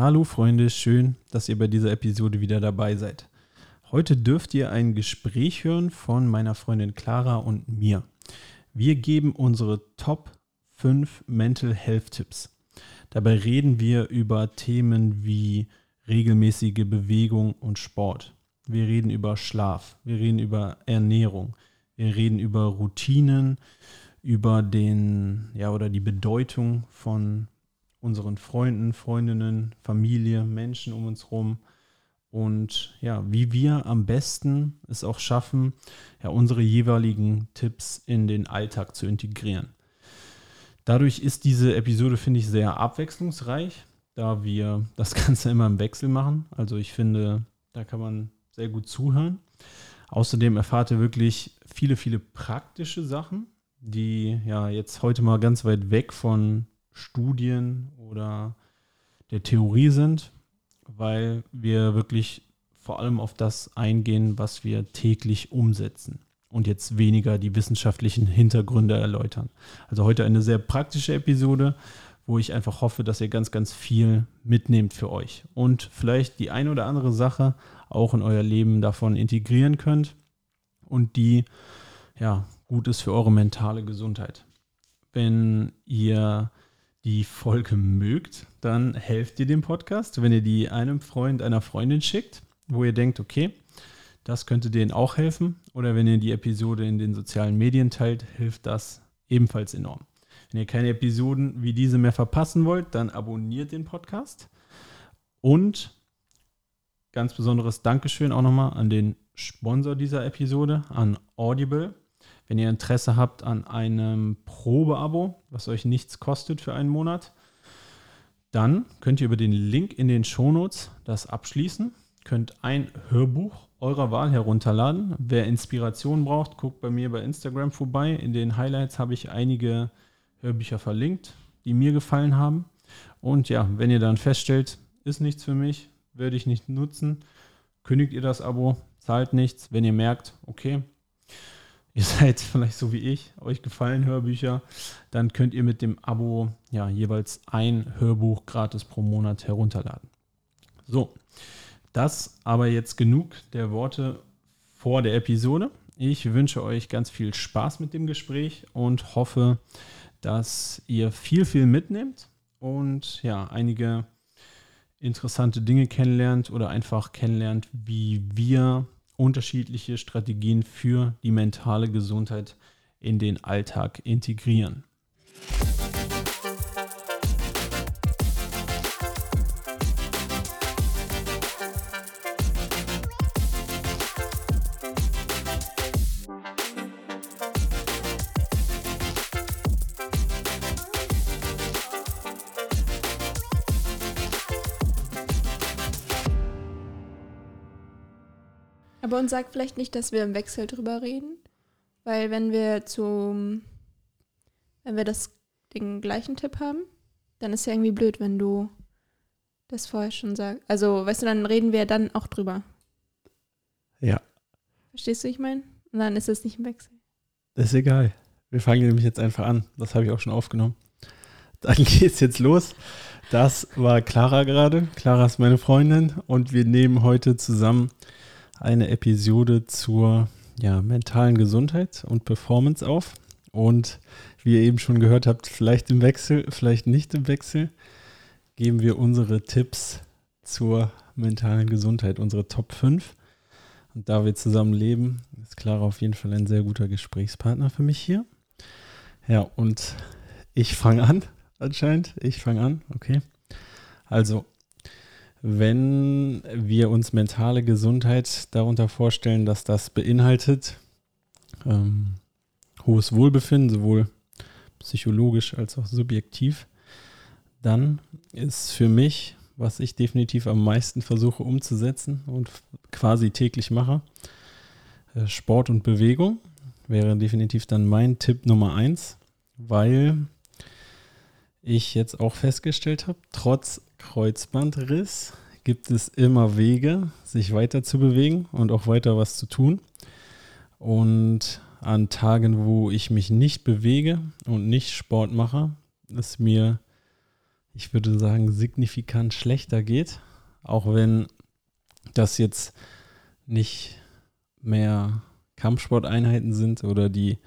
Hallo Freunde, schön, dass ihr bei dieser Episode wieder dabei seid. Heute dürft ihr ein Gespräch hören von meiner Freundin Clara und mir. Wir geben unsere Top 5 Mental Health Tipps. Dabei reden wir über Themen wie regelmäßige Bewegung und Sport. Wir reden über Schlaf, wir reden über Ernährung, wir reden über Routinen, über den, ja, oder die Bedeutung von unseren Freunden, Freundinnen, Familie, Menschen um uns herum und ja, wie wir am besten es auch schaffen, ja, unsere jeweiligen Tipps in den Alltag zu integrieren. Dadurch ist diese Episode, finde ich, sehr abwechslungsreich, da wir das Ganze immer im Wechsel machen. Also ich finde, da kann man sehr gut zuhören. Außerdem erfahrt ihr wirklich viele, viele praktische Sachen, die ja jetzt heute mal ganz weit weg von Studien oder der Theorie sind, weil wir wirklich vor allem auf das eingehen, was wir täglich umsetzen und jetzt weniger die wissenschaftlichen Hintergründe erläutern. Also heute eine sehr praktische Episode, wo ich einfach hoffe, dass ihr ganz, ganz viel mitnehmt für euch und vielleicht die eine oder andere Sache auch in euer Leben davon integrieren könnt und die ja gut ist für eure mentale Gesundheit. Wenn ihr die Folge mögt, dann helft ihr dem Podcast, wenn ihr die einem Freund, einer Freundin schickt, wo ihr denkt, okay, das könnte denen auch helfen. Oder wenn ihr die Episode in den sozialen Medien teilt, hilft das ebenfalls enorm. Wenn ihr keine Episoden wie diese mehr verpassen wollt, dann abonniert den Podcast. Und ganz besonderes Dankeschön auch nochmal an den Sponsor dieser Episode, an Audible. Wenn ihr Interesse habt an einem Probeabo, was euch nichts kostet für einen Monat, dann könnt ihr über den Link in den Shownotes das abschließen. Könnt ein Hörbuch eurer Wahl herunterladen. Wer Inspiration braucht, guckt bei mir bei Instagram vorbei. In den Highlights habe ich einige Hörbücher verlinkt, die mir gefallen haben. Und ja, wenn ihr dann feststellt, ist nichts für mich, werde ich nicht nutzen, kündigt ihr das Abo, zahlt nichts. Wenn ihr merkt, okay, ihr seid vielleicht so wie ich, euch gefallen Hörbücher, dann könnt ihr mit dem Abo ja jeweils ein Hörbuch gratis pro Monat herunterladen. So, das aber jetzt genug der Worte vor der Episode. Ich wünsche euch ganz viel Spaß mit dem Gespräch und hoffe, dass ihr viel, viel mitnehmt und ja, einige interessante Dinge kennenlernt oder einfach kennenlernt, wie wir unterschiedliche Strategien für die mentale Gesundheit in den Alltag integrieren. Uns sagt vielleicht nicht, dass wir im Wechsel drüber reden, weil wenn wir zum, wenn wir das den gleichen Tipp haben, dann ist ja irgendwie blöd, wenn du das vorher schon sagst. Also, weißt du, dann reden wir dann auch drüber. Ja. Verstehst du, ich meine? Und dann ist es nicht im Wechsel. Das ist egal. Wir fangen nämlich jetzt einfach an. Das habe ich auch schon aufgenommen. Dann geht es jetzt los. Das war Clara gerade. Clara ist meine Freundin und wir nehmen heute zusammen eine Episode zur ja, mentalen Gesundheit und Performance auf. Und wie ihr eben schon gehört habt, vielleicht im Wechsel, vielleicht nicht im Wechsel, geben wir unsere Tipps zur mentalen Gesundheit, unsere Top 5. Und da wir zusammen leben, ist Clara auf jeden Fall ein sehr guter Gesprächspartner für mich hier. Ja, und ich fange an, anscheinend. Ich fange an, okay. Also, wenn wir uns mentale Gesundheit darunter vorstellen, dass das beinhaltet ähm, hohes Wohlbefinden, sowohl psychologisch als auch subjektiv, dann ist für mich, was ich definitiv am meisten versuche umzusetzen und quasi täglich mache, äh, Sport und Bewegung wäre definitiv dann mein Tipp Nummer eins, weil ich jetzt auch festgestellt habe, trotz Kreuzbandriss gibt es immer Wege, sich weiter zu bewegen und auch weiter was zu tun. Und an Tagen, wo ich mich nicht bewege und nicht Sport mache, es mir ich würde sagen, signifikant schlechter geht. Auch wenn das jetzt nicht mehr Kampfsporteinheiten sind oder die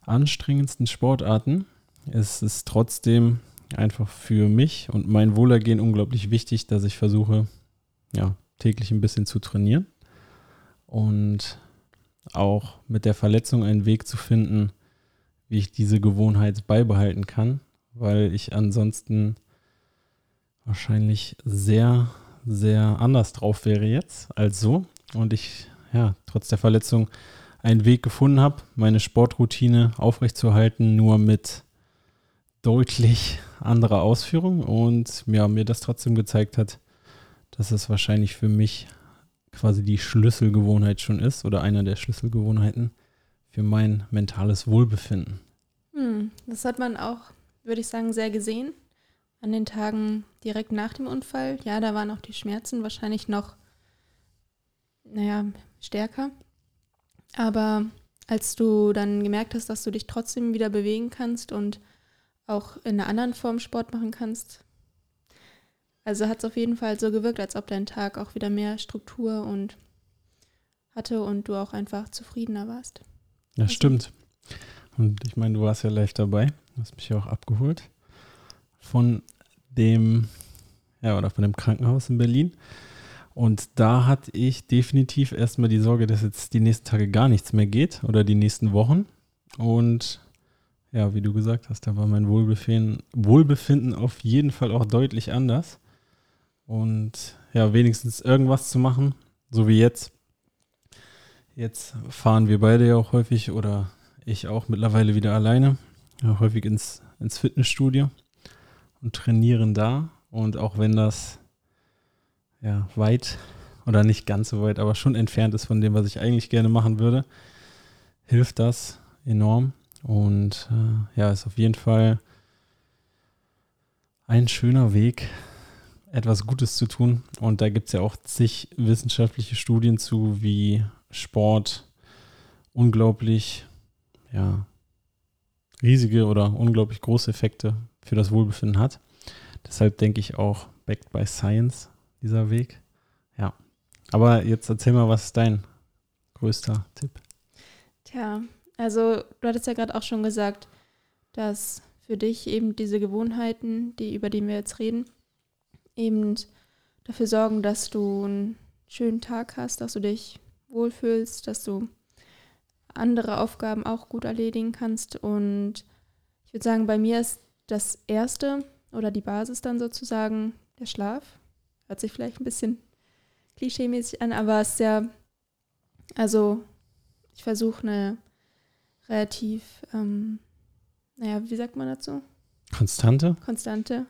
anstrengendsten Sportarten. Es ist trotzdem einfach für mich und mein Wohlergehen unglaublich wichtig, dass ich versuche, ja, täglich ein bisschen zu trainieren und auch mit der Verletzung einen Weg zu finden, wie ich diese Gewohnheit beibehalten kann, weil ich ansonsten wahrscheinlich sehr, sehr anders drauf wäre jetzt als so und ich ja trotz der Verletzung einen Weg gefunden habe, meine Sportroutine aufrechtzuerhalten, nur mit deutlich anderer Ausführung und ja, mir das trotzdem gezeigt hat, dass es wahrscheinlich für mich quasi die Schlüsselgewohnheit schon ist oder einer der Schlüsselgewohnheiten für mein mentales Wohlbefinden. Hm, das hat man auch, würde ich sagen, sehr gesehen an den Tagen direkt nach dem Unfall. Ja, da waren auch die Schmerzen wahrscheinlich noch, naja, stärker. Aber als du dann gemerkt hast, dass du dich trotzdem wieder bewegen kannst und auch in einer anderen Form Sport machen kannst, also hat es auf jeden Fall so gewirkt, als ob dein Tag auch wieder mehr Struktur und hatte und du auch einfach zufriedener warst. Ja, also. stimmt. Und ich meine, du warst ja live dabei, du hast mich ja auch abgeholt von dem, ja, oder von dem Krankenhaus in Berlin. Und da hatte ich definitiv erstmal die Sorge, dass jetzt die nächsten Tage gar nichts mehr geht oder die nächsten Wochen. Und ja, wie du gesagt hast, da war mein Wohlbefinden, Wohlbefinden auf jeden Fall auch deutlich anders. Und ja, wenigstens irgendwas zu machen, so wie jetzt. Jetzt fahren wir beide ja auch häufig oder ich auch mittlerweile wieder alleine, ja, häufig ins, ins Fitnessstudio und trainieren da. Und auch wenn das ja, weit oder nicht ganz so weit, aber schon entfernt ist von dem, was ich eigentlich gerne machen würde, hilft das enorm. Und äh, ja, ist auf jeden Fall ein schöner Weg, etwas Gutes zu tun. Und da gibt es ja auch zig wissenschaftliche Studien zu, wie Sport unglaublich, ja, riesige oder unglaublich große Effekte für das Wohlbefinden hat. Deshalb denke ich auch, backed by science, dieser Weg. Ja. Aber jetzt erzähl mal, was ist dein größter Tipp? Tja, also du hattest ja gerade auch schon gesagt, dass für dich eben diese Gewohnheiten, die über die wir jetzt reden, eben dafür sorgen, dass du einen schönen Tag hast, dass du dich wohlfühlst, dass du andere Aufgaben auch gut erledigen kannst. Und ich würde sagen, bei mir ist das Erste oder die Basis dann sozusagen der Schlaf. Hört sich vielleicht ein bisschen klischeemäßig an, aber es ist ja, also ich versuche eine relativ, ähm, naja, wie sagt man dazu? Konstante? Konstante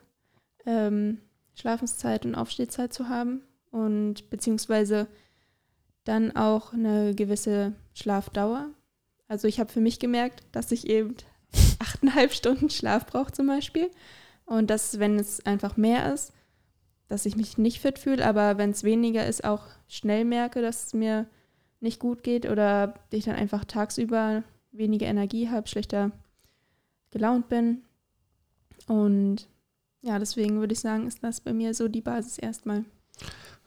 ähm, Schlafenszeit und Aufstehzeit zu haben und beziehungsweise dann auch eine gewisse Schlafdauer. Also ich habe für mich gemerkt, dass ich eben achteinhalb Stunden Schlaf brauche zum Beispiel. Und dass, wenn es einfach mehr ist, dass ich mich nicht fit fühle, aber wenn es weniger ist, auch schnell merke, dass es mir nicht gut geht oder ich dann einfach tagsüber weniger Energie habe, schlechter gelaunt bin. Und ja, deswegen würde ich sagen, ist das bei mir so die Basis erstmal.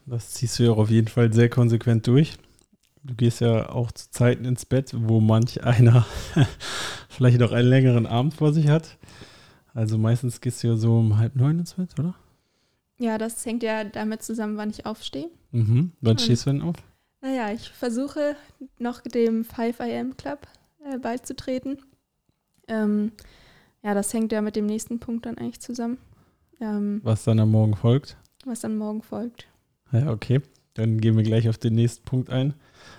Das ziehst du ja auch auf jeden Fall sehr konsequent durch. Du gehst ja auch zu Zeiten ins Bett, wo manch einer vielleicht noch einen längeren Abend vor sich hat. Also meistens gehst du ja so um halb neun ins Bett, oder? Ja, das hängt ja damit zusammen, wann ich aufstehe. Mhm. Wann stehst du denn auf? Naja, ich versuche noch dem 5 am Club äh, beizutreten. Ähm, ja, das hängt ja mit dem nächsten Punkt dann eigentlich zusammen. Ähm, was dann am Morgen folgt? Was dann morgen folgt. Ja, okay. Dann gehen wir gleich auf den nächsten Punkt ein.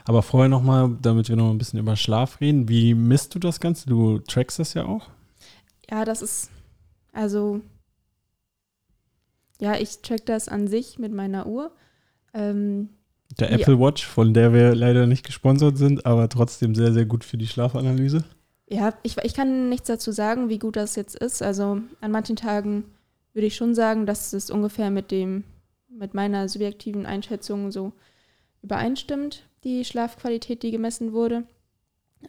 Aber vorher nochmal, damit wir noch ein bisschen über Schlaf reden. Wie misst du das Ganze? Du trackst das ja auch? Ja, das ist also, ja, ich track das an sich mit meiner Uhr. Ähm, der Apple Watch, von der wir leider nicht gesponsert sind, aber trotzdem sehr, sehr gut für die Schlafanalyse. Ja, ich, ich kann nichts dazu sagen, wie gut das jetzt ist. Also an manchen Tagen würde ich schon sagen, dass es ungefähr mit dem, mit meiner subjektiven Einschätzung so übereinstimmt, die Schlafqualität, die gemessen wurde.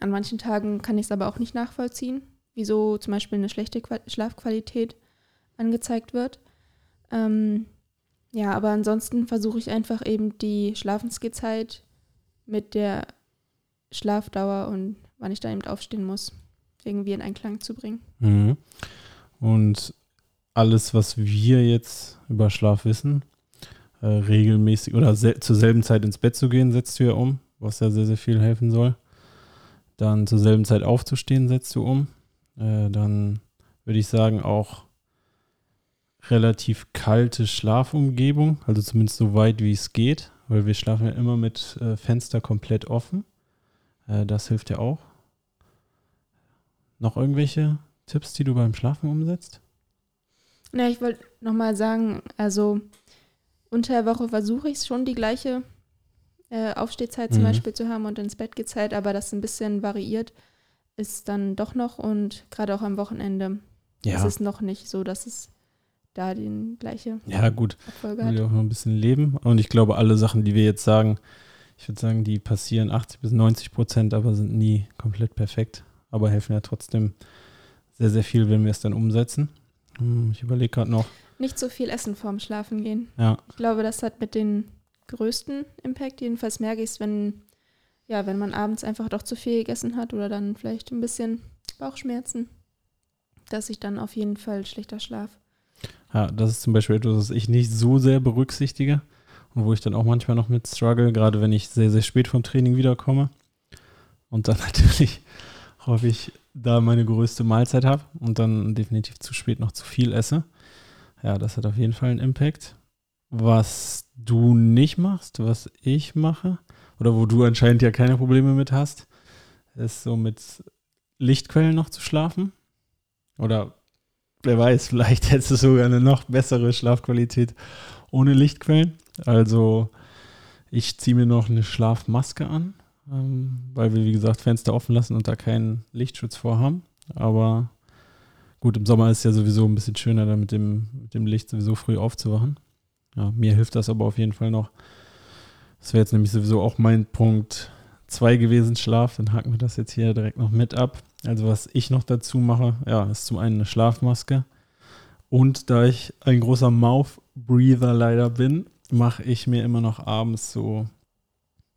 An manchen Tagen kann ich es aber auch nicht nachvollziehen wieso zum Beispiel eine schlechte Schlafqualität angezeigt wird. Ähm, ja, aber ansonsten versuche ich einfach eben die Schlafensgehzeit mit der Schlafdauer und wann ich da eben aufstehen muss, irgendwie in Einklang zu bringen. Mhm. Und alles, was wir jetzt über Schlaf wissen, äh, regelmäßig oder zur selben Zeit ins Bett zu gehen, setzt du ja um, was ja sehr, sehr viel helfen soll. Dann zur selben Zeit aufzustehen, setzt du um. Äh, dann würde ich sagen, auch relativ kalte Schlafumgebung, also zumindest so weit wie es geht, weil wir schlafen ja immer mit äh, Fenster komplett offen. Äh, das hilft ja auch. Noch irgendwelche Tipps, die du beim Schlafen umsetzt? Na, ich wollte nochmal sagen, also unter der Woche versuche ich schon die gleiche äh, Aufstehzeit zum mhm. Beispiel zu haben und ins Bett geht Zeit, aber das ein bisschen variiert ist dann doch noch und gerade auch am Wochenende ja. ist es noch nicht so, dass es da die gleiche ja, gut. Erfolge hat. Ja, auch noch ein bisschen leben. Und ich glaube, alle Sachen, die wir jetzt sagen, ich würde sagen, die passieren 80 bis 90 Prozent, aber sind nie komplett perfekt. Aber helfen ja trotzdem sehr, sehr viel, wenn wir es dann umsetzen. Hm, ich überlege gerade noch. Nicht so viel essen vorm Schlafen gehen. Ja. Ich glaube, das hat mit den größten Impact. Jedenfalls merke ich es, wenn, ja, wenn man abends einfach doch zu viel gegessen hat oder dann vielleicht ein bisschen Bauchschmerzen, dass ich dann auf jeden Fall schlechter schlaf. Ja, das ist zum Beispiel etwas, was ich nicht so sehr berücksichtige und wo ich dann auch manchmal noch mit struggle, gerade wenn ich sehr, sehr spät vom Training wiederkomme und dann natürlich häufig da meine größte Mahlzeit habe und dann definitiv zu spät noch zu viel esse. Ja, das hat auf jeden Fall einen Impact. Was du nicht machst, was ich mache, oder wo du anscheinend ja keine Probleme mit hast, ist so mit Lichtquellen noch zu schlafen. Oder wer weiß, vielleicht hättest du sogar eine noch bessere Schlafqualität ohne Lichtquellen. Also ich ziehe mir noch eine Schlafmaske an, ähm, weil wir, wie gesagt, Fenster offen lassen und da keinen Lichtschutz vorhaben. Aber gut, im Sommer ist es ja sowieso ein bisschen schöner, da mit dem, mit dem Licht sowieso früh aufzuwachen. Ja, mir hilft das aber auf jeden Fall noch. Das wäre jetzt nämlich sowieso auch mein Punkt 2 gewesen, Schlaf. Dann haken wir das jetzt hier direkt noch mit ab. Also was ich noch dazu mache, ja, ist zum einen eine Schlafmaske. Und da ich ein großer Mouth-Breather leider bin, mache ich mir immer noch abends so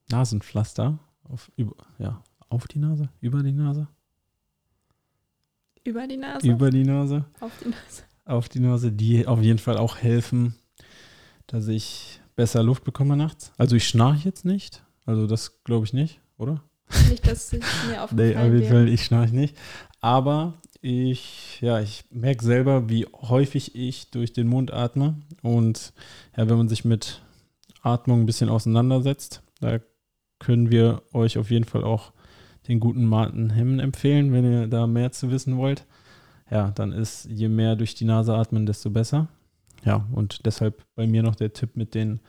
Nasenpflaster auf, über, ja, auf die Nase, über die Nase. Über die Nase? Über die Nase. Auf die Nase. Auf die Nase, die auf jeden Fall auch helfen, dass ich besser Luft bekomme nachts. Also ich schnarche jetzt nicht. Also das glaube ich nicht, oder? Nicht, dass ich mir aufgefallen Nee, auf jeden Fall, ich schnarche nicht. Aber ich, ja, ich merke selber, wie häufig ich durch den Mund atme. Und ja, wenn man sich mit Atmung ein bisschen auseinandersetzt, da können wir euch auf jeden Fall auch den guten Martin Hemmen empfehlen, wenn ihr da mehr zu wissen wollt. Ja, dann ist je mehr durch die Nase atmen, desto besser. Ja, und deshalb bei mir noch der Tipp mit den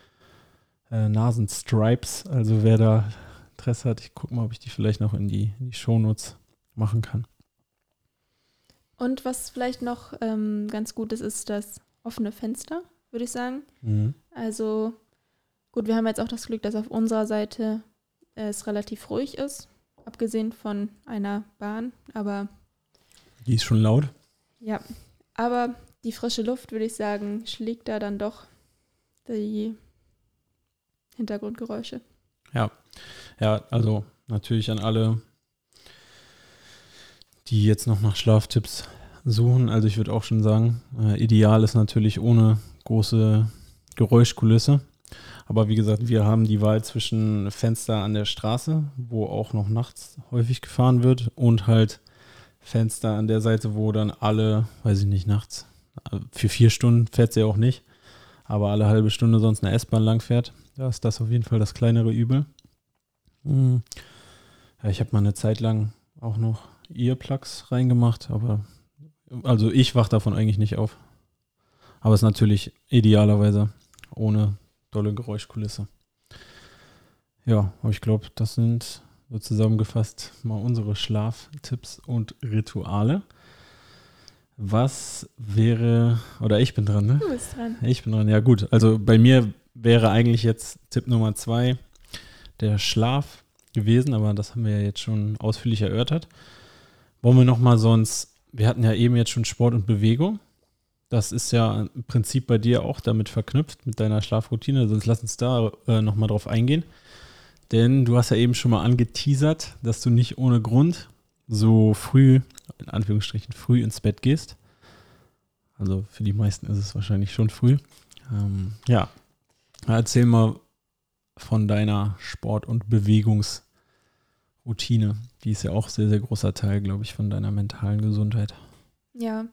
äh, Nasenstripes. Also wer da Interesse hat, ich gucke mal, ob ich die vielleicht noch in die, in die Shownotes machen kann. Und was vielleicht noch ähm, ganz gut ist, ist das offene Fenster, würde ich sagen. Mhm. Also gut, wir haben jetzt auch das Glück, dass auf unserer Seite es relativ ruhig ist, abgesehen von einer Bahn, aber die ist schon laut. Ja, aber die frische Luft, würde ich sagen, schlägt da dann doch die Hintergrundgeräusche. Ja, ja, also natürlich an alle, die jetzt noch nach Schlaftipps suchen. Also ich würde auch schon sagen, äh, ideal ist natürlich ohne große Geräuschkulisse. Aber wie gesagt, wir haben die Wahl zwischen Fenster an der Straße, wo auch noch nachts häufig gefahren wird, und halt Fenster an der Seite, wo dann alle, weiß ich nicht, nachts, für vier Stunden fährt sie auch nicht, aber alle halbe Stunde sonst eine S-Bahn lang fährt. Da ist das auf jeden Fall das kleinere Übel. Hm. Ja, ich habe mal eine Zeit lang auch noch Earplugs reingemacht, aber also ich wach davon eigentlich nicht auf. Aber es ist natürlich idealerweise ohne dolle Geräuschkulisse. Ja, aber ich glaube, das sind so zusammengefasst mal unsere Schlaftipps und Rituale. Was wäre, oder ich bin dran, ne? Du bist dran. Ich bin dran, ja gut. Also bei mir wäre eigentlich jetzt Tipp Nummer zwei der Schlaf gewesen, aber das haben wir ja jetzt schon ausführlich erörtert. Wollen wir nochmal sonst, wir hatten ja eben jetzt schon Sport und Bewegung. das ist ja im Prinzip bei dir auch damit verknüpft, mit deiner Schlafroutine. Sonst lass uns da äh, nochmal drauf eingehen. Denn du hast ja eben schon mal angeteasert, dass du nicht ohne Grund so früh, in Anführungsstrichen, früh ins Bett gehst. Also für die meisten ist es wahrscheinlich schon früh. Ähm, ja, erzähl mal von deiner Sport- und Bewegungsroutine. Die ist ja auch sehr, sehr großer Teil, glaube ich, von deiner mentalen Gesundheit. Ja,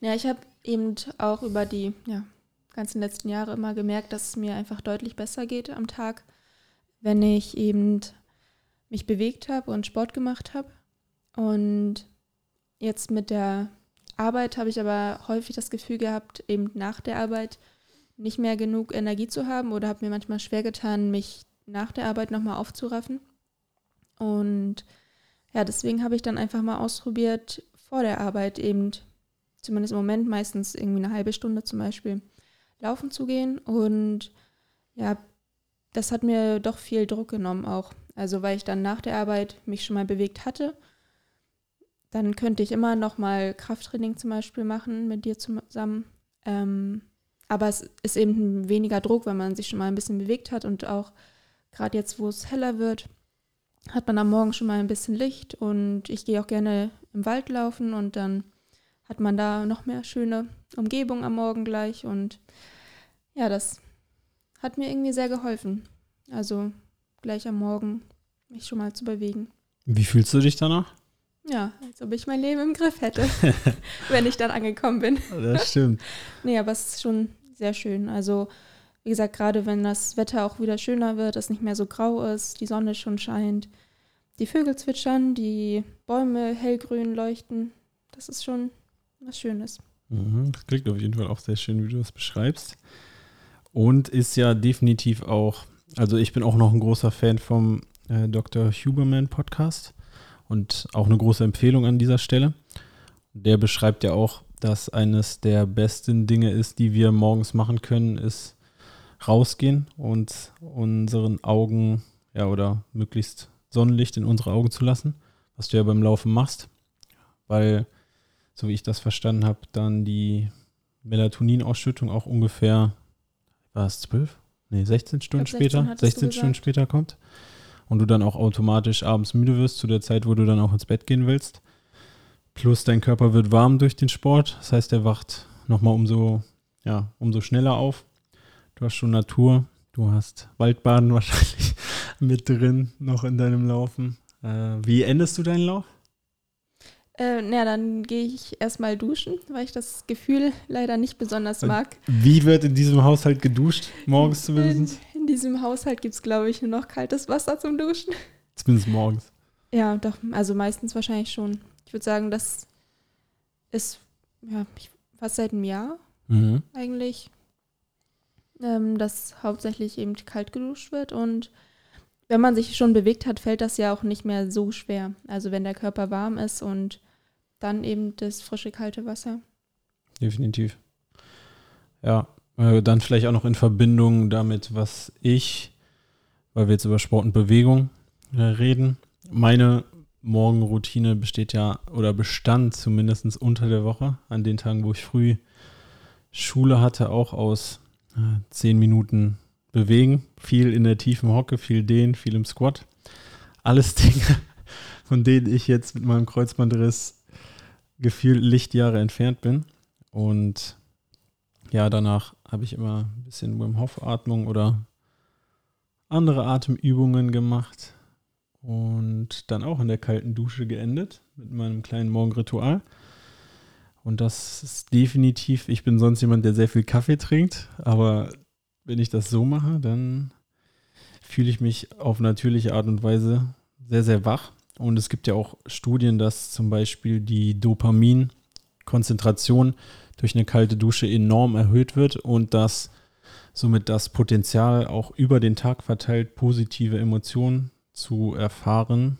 ja ich habe eben auch über die ja, ganzen letzten Jahre immer gemerkt, dass es mir einfach deutlich besser geht am Tag, wenn ich eben mich bewegt habe und Sport gemacht habe. Und jetzt mit der Arbeit habe ich aber häufig das Gefühl gehabt, eben nach der Arbeit nicht mehr genug Energie zu haben oder habe mir manchmal schwer getan, mich nach der Arbeit nochmal aufzuraffen. Und ja, deswegen habe ich dann einfach mal ausprobiert, vor der Arbeit eben, zumindest im Moment meistens irgendwie eine halbe Stunde zum Beispiel, laufen zu gehen. Und ja, das hat mir doch viel Druck genommen auch. Also weil ich dann nach der Arbeit mich schon mal bewegt hatte. Dann könnte ich immer noch mal Krafttraining zum Beispiel machen mit dir zusammen. Ähm, aber es ist eben weniger Druck, wenn man sich schon mal ein bisschen bewegt hat und auch gerade jetzt, wo es heller wird, hat man am Morgen schon mal ein bisschen Licht und ich gehe auch gerne im Wald laufen und dann hat man da noch mehr schöne Umgebung am Morgen gleich und ja, das hat mir irgendwie sehr geholfen. Also gleich am Morgen mich schon mal zu bewegen. Wie fühlst du dich danach? Ja, als ob ich mein Leben im Griff hätte, wenn ich dann angekommen bin. Das stimmt. nee, aber es ist schon sehr schön. Also, wie gesagt, gerade wenn das Wetter auch wieder schöner wird, es nicht mehr so grau ist, die Sonne schon scheint, die Vögel zwitschern, die Bäume hellgrün leuchten, das ist schon was Schönes. Mhm, das klingt auf jeden Fall auch sehr schön, wie du das beschreibst. Und ist ja definitiv auch, also ich bin auch noch ein großer Fan vom äh, Dr. Huberman Podcast und auch eine große Empfehlung an dieser Stelle. Der beschreibt ja auch, dass eines der besten Dinge ist, die wir morgens machen können, ist rausgehen und unseren Augen, ja, oder möglichst Sonnenlicht in unsere Augen zu lassen, was du ja beim Laufen machst, weil, so wie ich das verstanden habe, dann die Melatoninausschüttung auch ungefähr, war es zwölf? Nee, 16 Stunden glaub, 16 später, 16 Stunden später kommt und du dann auch automatisch abends müde wirst zu der Zeit, wo du dann auch ins Bett gehen willst. Plus dein Körper wird warm durch den Sport, das heißt, er wacht nochmal umso, ja, umso schneller auf. Du hast schon Natur, du hast Waldbaden wahrscheinlich mit drin noch in deinem Laufen. Äh, wie endest du deinen Lauf? Äh, na, dann gehe ich erstmal duschen, weil ich das Gefühl leider nicht besonders mag. Wie wird in diesem Haushalt geduscht? Morgens zumindest? In, in diesem Haushalt gibt es, glaube ich, nur noch kaltes Wasser zum Duschen. Zumindest morgens. Ja, doch, also meistens wahrscheinlich schon. Ich würde sagen, das ist ja fast seit einem Jahr mhm. eigentlich, ähm, dass hauptsächlich eben kalt geduscht wird. Und wenn man sich schon bewegt hat, fällt das ja auch nicht mehr so schwer. Also wenn der Körper warm ist und dann eben das frische, kalte Wasser. Definitiv. Ja, äh, dann vielleicht auch noch in Verbindung damit, was ich, weil wir jetzt über Sport und Bewegung äh, reden. Meine Morgenroutine besteht ja oder bestand zumindest unter der Woche, an den Tagen, wo ich früh Schule hatte, auch aus äh, zehn Minuten bewegen, viel in der tiefen Hocke, viel dehnen, viel im Squat. Alles Dinge, von denen ich jetzt mit meinem Kreuzbandriss gefühlt Lichtjahre entfernt bin. Und ja, danach habe ich immer ein bisschen Wim Hof Atmung oder andere Atemübungen gemacht und dann auch in der kalten Dusche geendet mit meinem kleinen Morgenritual. Und das ist definitiv, ich bin sonst jemand, der sehr viel Kaffee trinkt, aber wenn ich das so mache, dann fühle ich mich auf natürliche Art und Weise sehr, sehr wach und es gibt ja auch Studien, dass zum Beispiel die Dopaminkonzentration durch eine kalte Dusche enorm erhöht wird und dass somit das Potenzial auch über den Tag verteilt positive Emotionen zu erfahren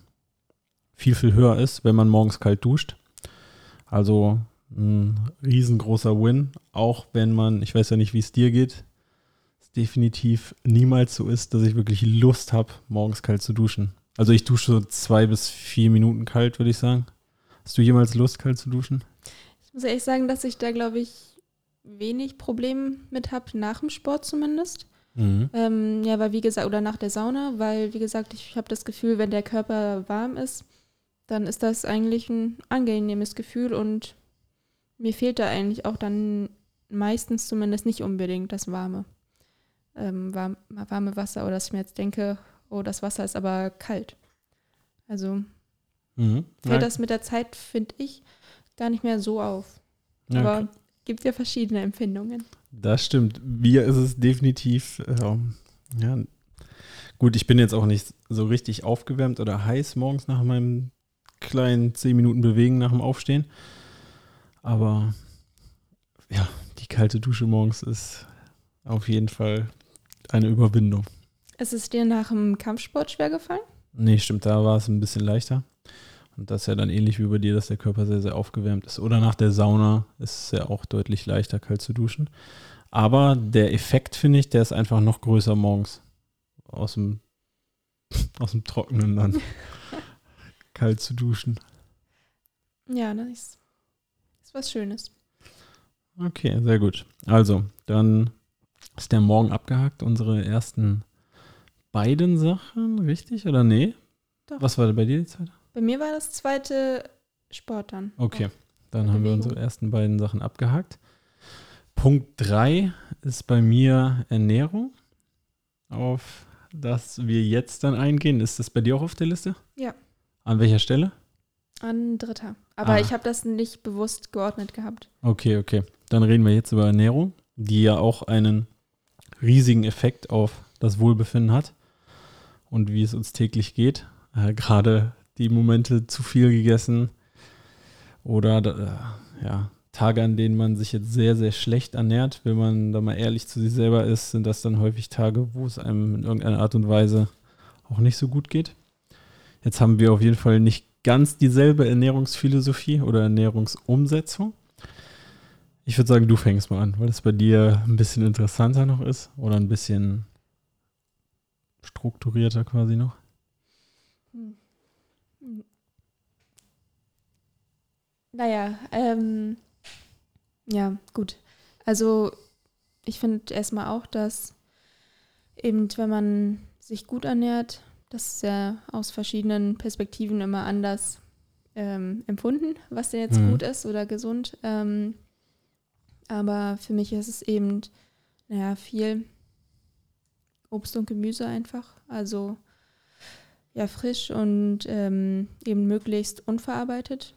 viel, viel höher ist, wenn man morgens kalt duscht. Also ein riesengroßer Win, auch wenn man, ich weiß ja nicht, wie es dir geht, es definitiv niemals so ist, dass ich wirklich Lust habe, morgens kalt zu duschen. Also ich dusche so zwei bis vier Minuten kalt, würde ich sagen. Hast du jemals Lust, kalt zu duschen? Ich muss ehrlich sagen, dass ich da, glaube ich, wenig Problem mit habe, nach dem Sport zumindest. Mhm. Ähm, ja, weil wie gesagt, oder nach der Sauna, weil wie gesagt, ich habe das Gefühl, wenn der Körper warm ist, dann ist das eigentlich ein angenehmes Gefühl und mir fehlt da eigentlich auch dann meistens zumindest nicht unbedingt das warme, ähm, warm, warme Wasser oder dass ich mir jetzt denke, oh, das Wasser ist aber kalt. Also Mhm. fällt das mit der Zeit, finde ich, gar nicht mehr so auf. ja, aber gibt ja verschiedene Empfindungen. Das stimmt. Mir ist es definitiv, ähm, ja, gut, ich bin jetzt auch nicht so richtig aufgewärmt oder heiß morgens nach meinem kleinen 10 Minuten Bewegen nach dem Aufstehen. Aber ja, die kalte Dusche morgens ist auf jeden Fall eine Überwindung. Ist es dir nach dem Kampfsport schwer gefallen? Nee, stimmt, da war es ein bisschen leichter. Und das ist ja dann ähnlich wie bei dir, dass der Körper sehr, sehr aufgewärmt ist. Oder nach der Sauna ist es ja auch deutlich leichter, kalt zu duschen. Aber der Effekt, finde ich, der ist einfach noch größer morgens. Aus dem, aus dem Trockenen dann. kalt zu duschen. Ja, das ist, ist was Schönes. Okay, sehr gut. Also, dann ist der Morgen abgehakt. Unsere ersten beiden Sachen, richtig oder nee? Doch. Was war bei dir die Zeit? Bei mir war das zweite Sport dann. Okay, dann haben wir Bewegung. unsere ersten beiden Sachen abgehakt. Punkt 3 ist bei mir Ernährung. Auf das wir jetzt dann eingehen. Ist das bei dir auch auf der Liste? Ja. An welcher Stelle? An dritter. Aber Ah. ich habe das nicht bewusst geordnet gehabt. Okay, okay. Dann reden wir jetzt über Ernährung, die ja auch einen riesigen Effekt auf das Wohlbefinden hat und wie es uns täglich geht. Äh, Gerade die Momente zu viel gegessen oder äh, ja, Tage, an denen man sich jetzt sehr, sehr schlecht ernährt, wenn man da mal ehrlich zu sich selber ist, sind das dann häufig Tage, wo es einem in irgendeiner Art und Weise auch nicht so gut geht. Jetzt haben wir auf jeden Fall nicht ganz dieselbe Ernährungsphilosophie oder Ernährungsumsetzung. Ich würde sagen, du fängst mal an, weil das bei dir ein bisschen interessanter noch ist oder ein bisschen strukturierter quasi noch. Naja, ähm, ja, gut. Also ich finde erstmal auch, dass eben, wenn man sich gut ernährt, das ist ja aus verschiedenen Perspektiven immer anders ähm, empfunden, was denn jetzt Mhm. gut ist oder gesund. Ähm, aber für mich ist es eben, naja, viel Obst und Gemüse einfach. Also ja, frisch und ähm, eben möglichst unverarbeitet.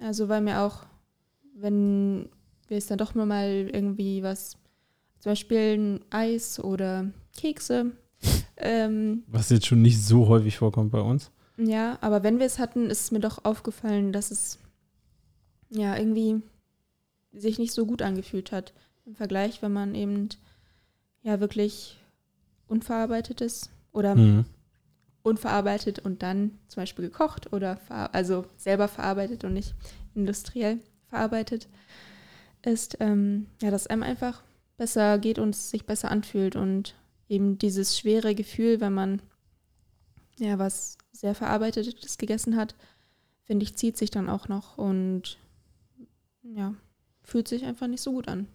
Also weil mir auch, wenn wir es dann doch nur mal irgendwie was, zum Beispiel ein Eis oder Kekse, ähm, Was jetzt schon nicht so häufig vorkommt bei uns. ja, aber wenn wir es hatten, ist es mir doch aufgefallen, dass es ja irgendwie sich nicht so gut angefühlt hat im Vergleich, wenn man eben ja wirklich unverarbeitetes oder Mhm. Unverarbeitet und dann zum Beispiel gekocht oder also selber verarbeitet und nicht industriell verarbeitet ist, ähm, ja, dass einem einfach besser geht und sich besser anfühlt und eben dieses schwere Gefühl, wenn man ja was sehr verarbeitetes gegessen hat, finde ich, zieht sich dann auch noch und ja, fühlt sich einfach nicht so gut an.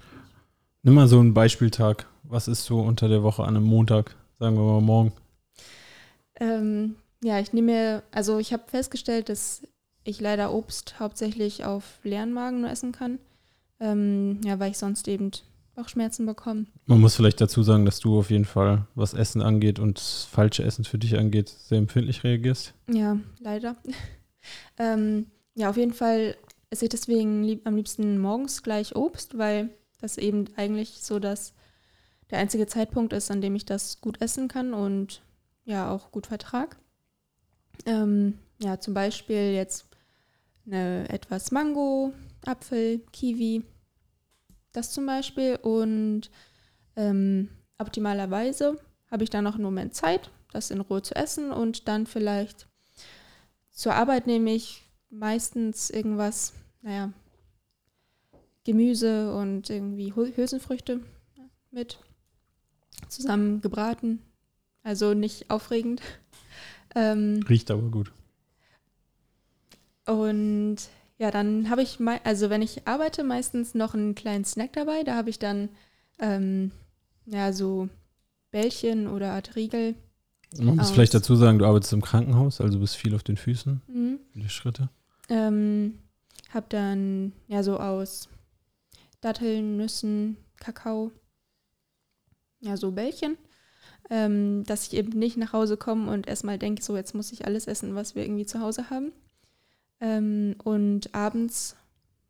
Nimm mal so einen Beispieltag. Was ist so unter der Woche an einem Montag? Sagen wir mal morgen. Ähm, ja, ich nehme mir, also ich habe festgestellt, dass ich leider Obst hauptsächlich auf leeren Magen nur essen kann. Ähm, ja, weil ich sonst eben Bauchschmerzen bekomme. Man muss vielleicht dazu sagen, dass du auf jeden Fall, was Essen angeht und das falsche Essen für dich angeht, sehr empfindlich reagierst. Ja, leider. ähm, ja, auf jeden Fall esse ich deswegen lieb, am liebsten morgens gleich Obst, weil das eben eigentlich so dass der einzige Zeitpunkt ist, an dem ich das gut essen kann und ja auch gut vertrag. Ähm, ja, zum Beispiel jetzt eine etwas Mango, Apfel, Kiwi, das zum Beispiel und ähm, optimalerweise habe ich dann noch einen Moment Zeit, das in Ruhe zu essen und dann vielleicht zur Arbeit nehme ich meistens irgendwas, naja, Gemüse und irgendwie Hü- Hülsenfrüchte mit zusammen gebraten. Also nicht aufregend. Ähm, Riecht aber gut. und ja, dann habe ich, mei- also wenn ich arbeite, meistens noch einen kleinen Snack dabei. Da habe ich dann, ähm, ja, so Bällchen oder Art Riegel. Man muss Aus- vielleicht dazu sagen, du arbeitest im Krankenhaus, also bist viel auf den Füßen, Mhm. viele Schritte. Ähm, hab dann, ja, so aus Datteln, Nüssen, Kakao, ja, so Bällchen. Ähm, dass ich eben nicht nach Hause komme und erstmal denke, so, jetzt muss ich alles essen, was wir irgendwie zu Hause haben. Ähm, und abends,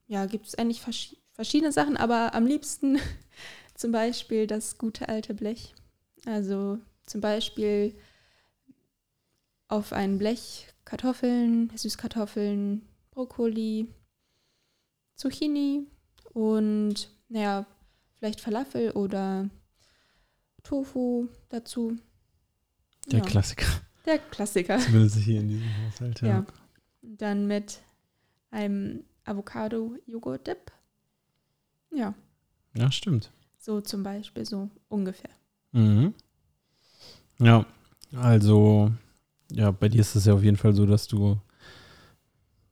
ja, gibt es eigentlich verschi verschiedene Sachen, aber am liebsten zum Beispiel das gute alte Blech. Also zum Beispiel auf ein Blech Kartoffeln, Süßkartoffeln, Brokkoli, Zucchini und naja, vielleicht Falafel oder Tofu dazu. Der ja, Klassiker. der Klassiker. Zumindest hier in diesem Haushalt, ja. Ja. Dann mit einem Avocado-Joghurt-Dip. Ja, Ja, stimmt. so zum Beispiel, so ungefähr. Mhm. Ja, also, ja, bei dir ist es ja auf jeden Fall so, dass du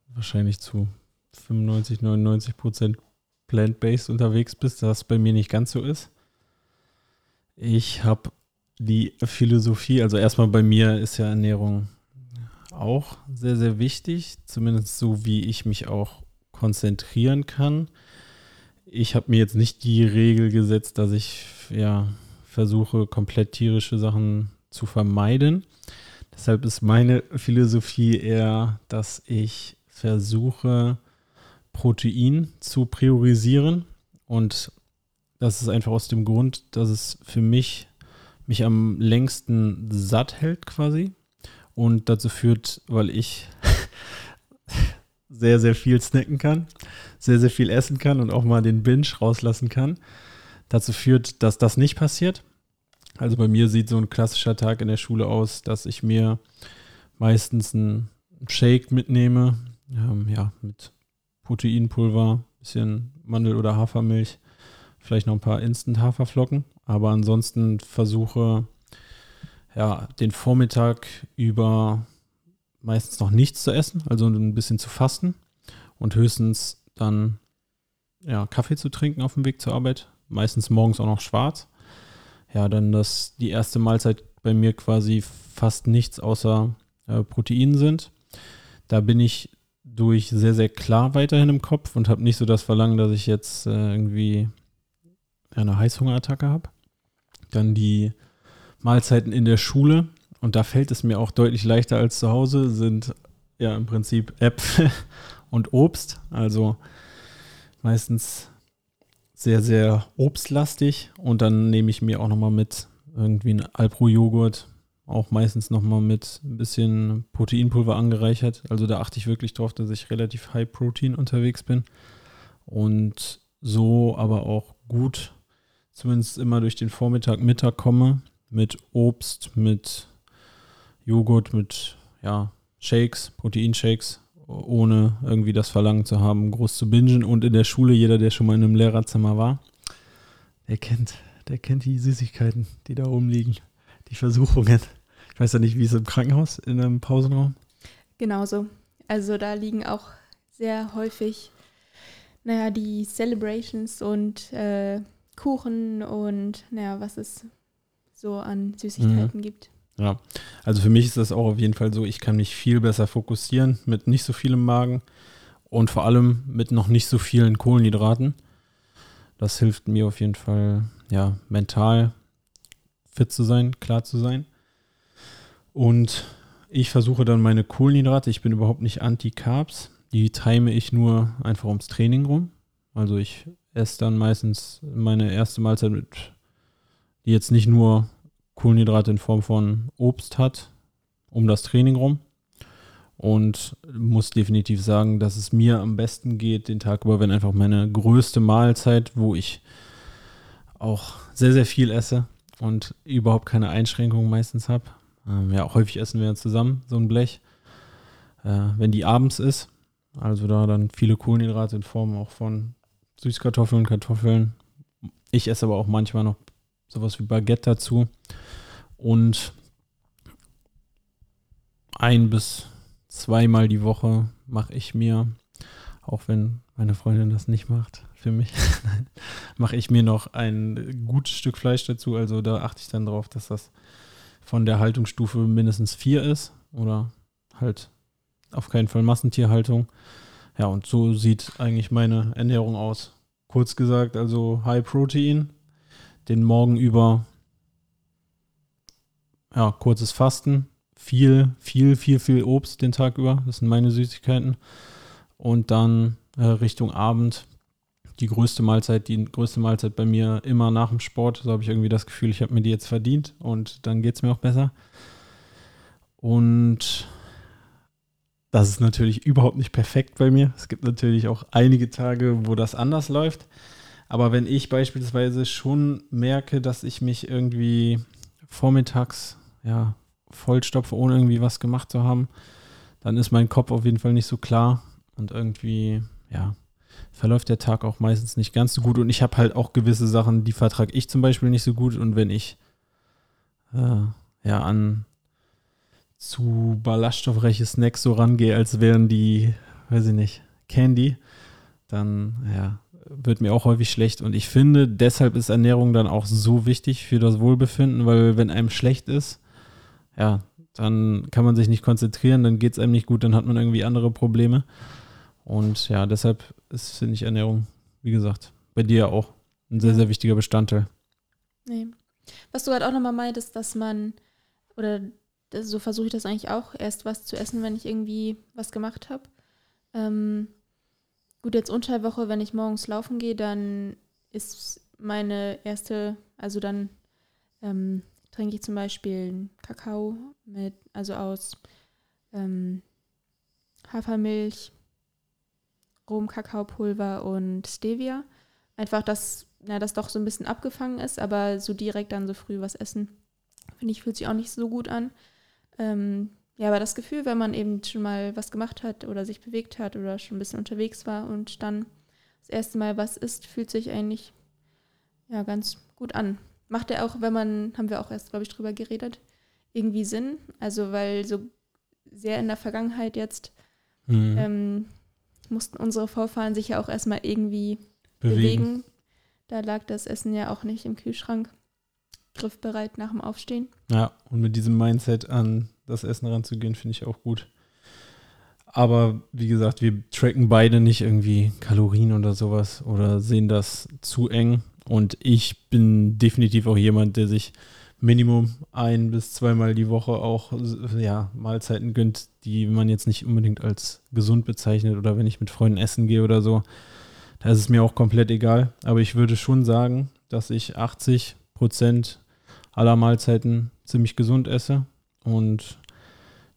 wahrscheinlich zu 95, 99 Prozent plant-based unterwegs bist, was bei mir nicht ganz so ist. Ich habe die Philosophie, also erstmal bei mir ist ja Ernährung auch sehr, sehr wichtig, zumindest so, wie ich mich auch konzentrieren kann. Ich habe mir jetzt nicht die Regel gesetzt, dass ich ja versuche, komplett tierische Sachen zu vermeiden. Deshalb ist meine Philosophie eher, dass ich versuche, Protein zu priorisieren. Und das ist einfach aus dem Grund, dass es für mich mich am längsten satt hält quasi. Und dazu führt, weil ich sehr, sehr viel snacken kann, sehr, sehr viel essen kann und auch mal den Binge rauslassen kann. Dazu führt, dass das nicht passiert. Also bei mir sieht so ein klassischer Tag in der Schule aus, dass ich mir meistens einen Shake mitnehme, ähm, ja, mit Proteinpulver, bisschen Mandel- oder Hafermilch, vielleicht noch ein paar Instant-Haferflocken, aber ansonsten versuche, ja, den Vormittag über meistens noch nichts zu essen, also ein bisschen zu fasten und höchstens dann ja, Kaffee zu trinken auf dem Weg zur Arbeit, meistens morgens auch noch schwarz. Ja, dann das die erste Mahlzeit bei mir quasi fast nichts außer äh, Proteinen sind. Da bin ich durch sehr, sehr klar weiterhin im Kopf und habe nicht so das Verlangen, dass ich jetzt äh, irgendwie eine Heißhungerattacke habe. Dann die Mahlzeiten in der Schule und da fällt es mir auch deutlich leichter als zu Hause, sind ja im Prinzip Äpfel und Obst. Also meistens sehr, sehr obstlastig und dann nehme ich mir auch nochmal mit irgendwie einen Alpro-Joghurt, auch meistens nochmal mit ein bisschen Proteinpulver angereichert. Also da achte ich wirklich drauf, dass ich relativ high Protein unterwegs bin und so aber auch gut zumindest immer durch den Vormittag, Mittag komme mit Obst, mit Joghurt, mit ja, Shakes, Proteinshakes, ohne irgendwie das Verlangen zu haben, groß zu bingen. Und in der Schule, jeder, der schon mal in einem Lehrerzimmer war, der kennt, der kennt die Süßigkeiten, die da oben liegen, die Versuchungen. Ich weiß ja nicht, wie es im Krankenhaus in einem Pausenraum. Genauso. Also da liegen auch sehr häufig, naja, die Celebrations und äh, Kuchen und, naja, was es so an Süßigkeiten gibt. Ja, also für mich ist das auch auf jeden Fall so, ich kann mich viel besser fokussieren mit nicht so viel im Magen und vor allem mit noch nicht so vielen Kohlenhydraten. Das hilft mir auf jeden Fall, ja, mental fit zu sein, klar zu sein. Und ich versuche dann meine Kohlenhydrate, ich bin überhaupt nicht anti-Carbs, die time ich nur einfach ums Training rum. Also ich esse dann meistens meine erste Mahlzeit mit, die jetzt nicht nur Kohlenhydrate in Form von Obst hat, um das Training rum. Und muss definitiv sagen, dass es mir am besten geht, den Tag über, wenn einfach meine größte Mahlzeit, wo ich auch sehr, sehr viel esse und überhaupt keine Einschränkungen meistens habe. Ähm, ja, häufig essen wir zusammen so ein Blech. Äh, wenn die abends ist, also da dann viele Kohlenhydrate in Form auch von Süßkartoffeln, Kartoffeln. Ich esse aber auch manchmal noch sowas wie Baguette dazu. Und ein bis zweimal die Woche mache ich mir Auch wenn meine Freundin das nicht macht für mich, mache ich mir noch ein gutes Stück Fleisch dazu. Also da achte ich dann darauf, dass das von der Haltungsstufe mindestens vier ist oder halt auf keinen Fall Massentierhaltung. Ja, und so sieht eigentlich meine Ernährung aus. Kurz gesagt, also High Protein, den Morgen über, ja, kurzes Fasten, viel, viel, viel, viel Obst den Tag über. Das sind meine Süßigkeiten. Und dann äh, Richtung Abend die größte Mahlzeit, die größte Mahlzeit bei mir immer nach dem Sport. So habe ich irgendwie das Gefühl, ich habe mir die jetzt verdient und dann geht es mir auch besser. Und das ist natürlich überhaupt nicht perfekt bei mir. Es gibt natürlich auch einige Tage, wo das anders läuft. Aber wenn ich beispielsweise schon merke, dass ich mich irgendwie vormittags ja, vollstopfe, ohne irgendwie was gemacht zu haben, dann ist mein Kopf auf jeden Fall nicht so klar und irgendwie, ja, verläuft der Tag auch meistens nicht ganz so gut. Und ich habe halt auch gewisse Sachen, die vertrage ich zum Beispiel nicht so gut. Und wenn ich äh, ja an zu ballaststoffreiche Snacks so rangehe, als wären die, weiß ich nicht, Candy, dann ja, wird mir auch häufig schlecht. Und ich finde, deshalb ist Ernährung dann auch so wichtig für das Wohlbefinden, weil wenn einem schlecht ist, ja, dann kann man sich nicht konzentrieren, dann geht es einem nicht gut, dann hat man irgendwie andere Probleme. Und ja, deshalb ist, finde ich, Ernährung, wie gesagt, bei dir auch ein sehr, sehr wichtiger Bestandteil. Nee. Was du halt auch nochmal meintest, dass man, oder so versuche ich das eigentlich auch, erst was zu essen, wenn ich irgendwie was gemacht habe. Ähm, gut, jetzt Unteilwoche, wenn ich morgens laufen gehe, dann ist meine erste, also dann ähm, trinke ich zum Beispiel Kakao mit, also aus ähm, Hafermilch, Rum, Kakaopulver und Stevia. Einfach, dass na, das doch so ein bisschen abgefangen ist, aber so direkt dann so früh was essen, finde ich, fühlt sich auch nicht so gut an. Ähm, ja, aber das Gefühl, wenn man eben schon mal was gemacht hat oder sich bewegt hat oder schon ein bisschen unterwegs war und dann das erste Mal was isst, fühlt sich eigentlich ja ganz gut an. Macht er auch, wenn man, haben wir auch erst, glaube ich, drüber geredet, irgendwie Sinn. Also, weil so sehr in der Vergangenheit jetzt mhm. ähm, mussten unsere Vorfahren sich ja auch erstmal irgendwie bewegen. bewegen. Da lag das Essen ja auch nicht im Kühlschrank griffbereit nach dem Aufstehen. Ja, und mit diesem Mindset an das Essen ranzugehen, finde ich auch gut. Aber wie gesagt, wir tracken beide nicht irgendwie Kalorien oder sowas oder sehen das zu eng. Und ich bin definitiv auch jemand, der sich Minimum ein bis zweimal die Woche auch ja, Mahlzeiten gönnt, die man jetzt nicht unbedingt als gesund bezeichnet oder wenn ich mit Freunden essen gehe oder so. Da ist es mir auch komplett egal. Aber ich würde schon sagen, dass ich 80 Prozent aller Mahlzeiten ziemlich gesund esse. Und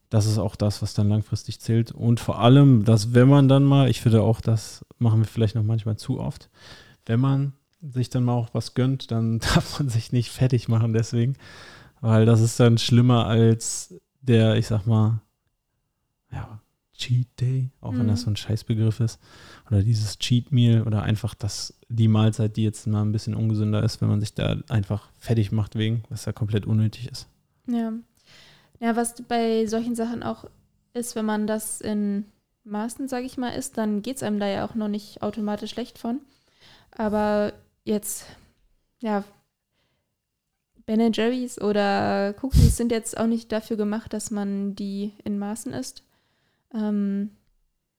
das ist auch das, was dann langfristig zählt. Und vor allem, dass wenn man dann mal, ich finde auch, das machen wir vielleicht noch manchmal zu oft, wenn man sich dann mal auch was gönnt, dann darf man sich nicht fertig machen deswegen, weil das ist dann schlimmer als der, ich sag mal, ja, Cheat Day, auch mhm. wenn das mhm. so ein Scheißbegriff ist, oder dieses Cheat Meal oder einfach das, die Mahlzeit, die jetzt mal ein bisschen ungesünder ist, wenn man sich da einfach fertig macht wegen, was ja komplett unnötig ist. Ja. Ja, was bei solchen Sachen auch ist, wenn man das in Maßen, sage ich mal, isst, dann geht es einem da ja auch noch nicht automatisch schlecht von. Aber jetzt, ja, Ben Jerry's oder Cookies sind jetzt auch nicht dafür gemacht, dass man die in Maßen isst. Ähm,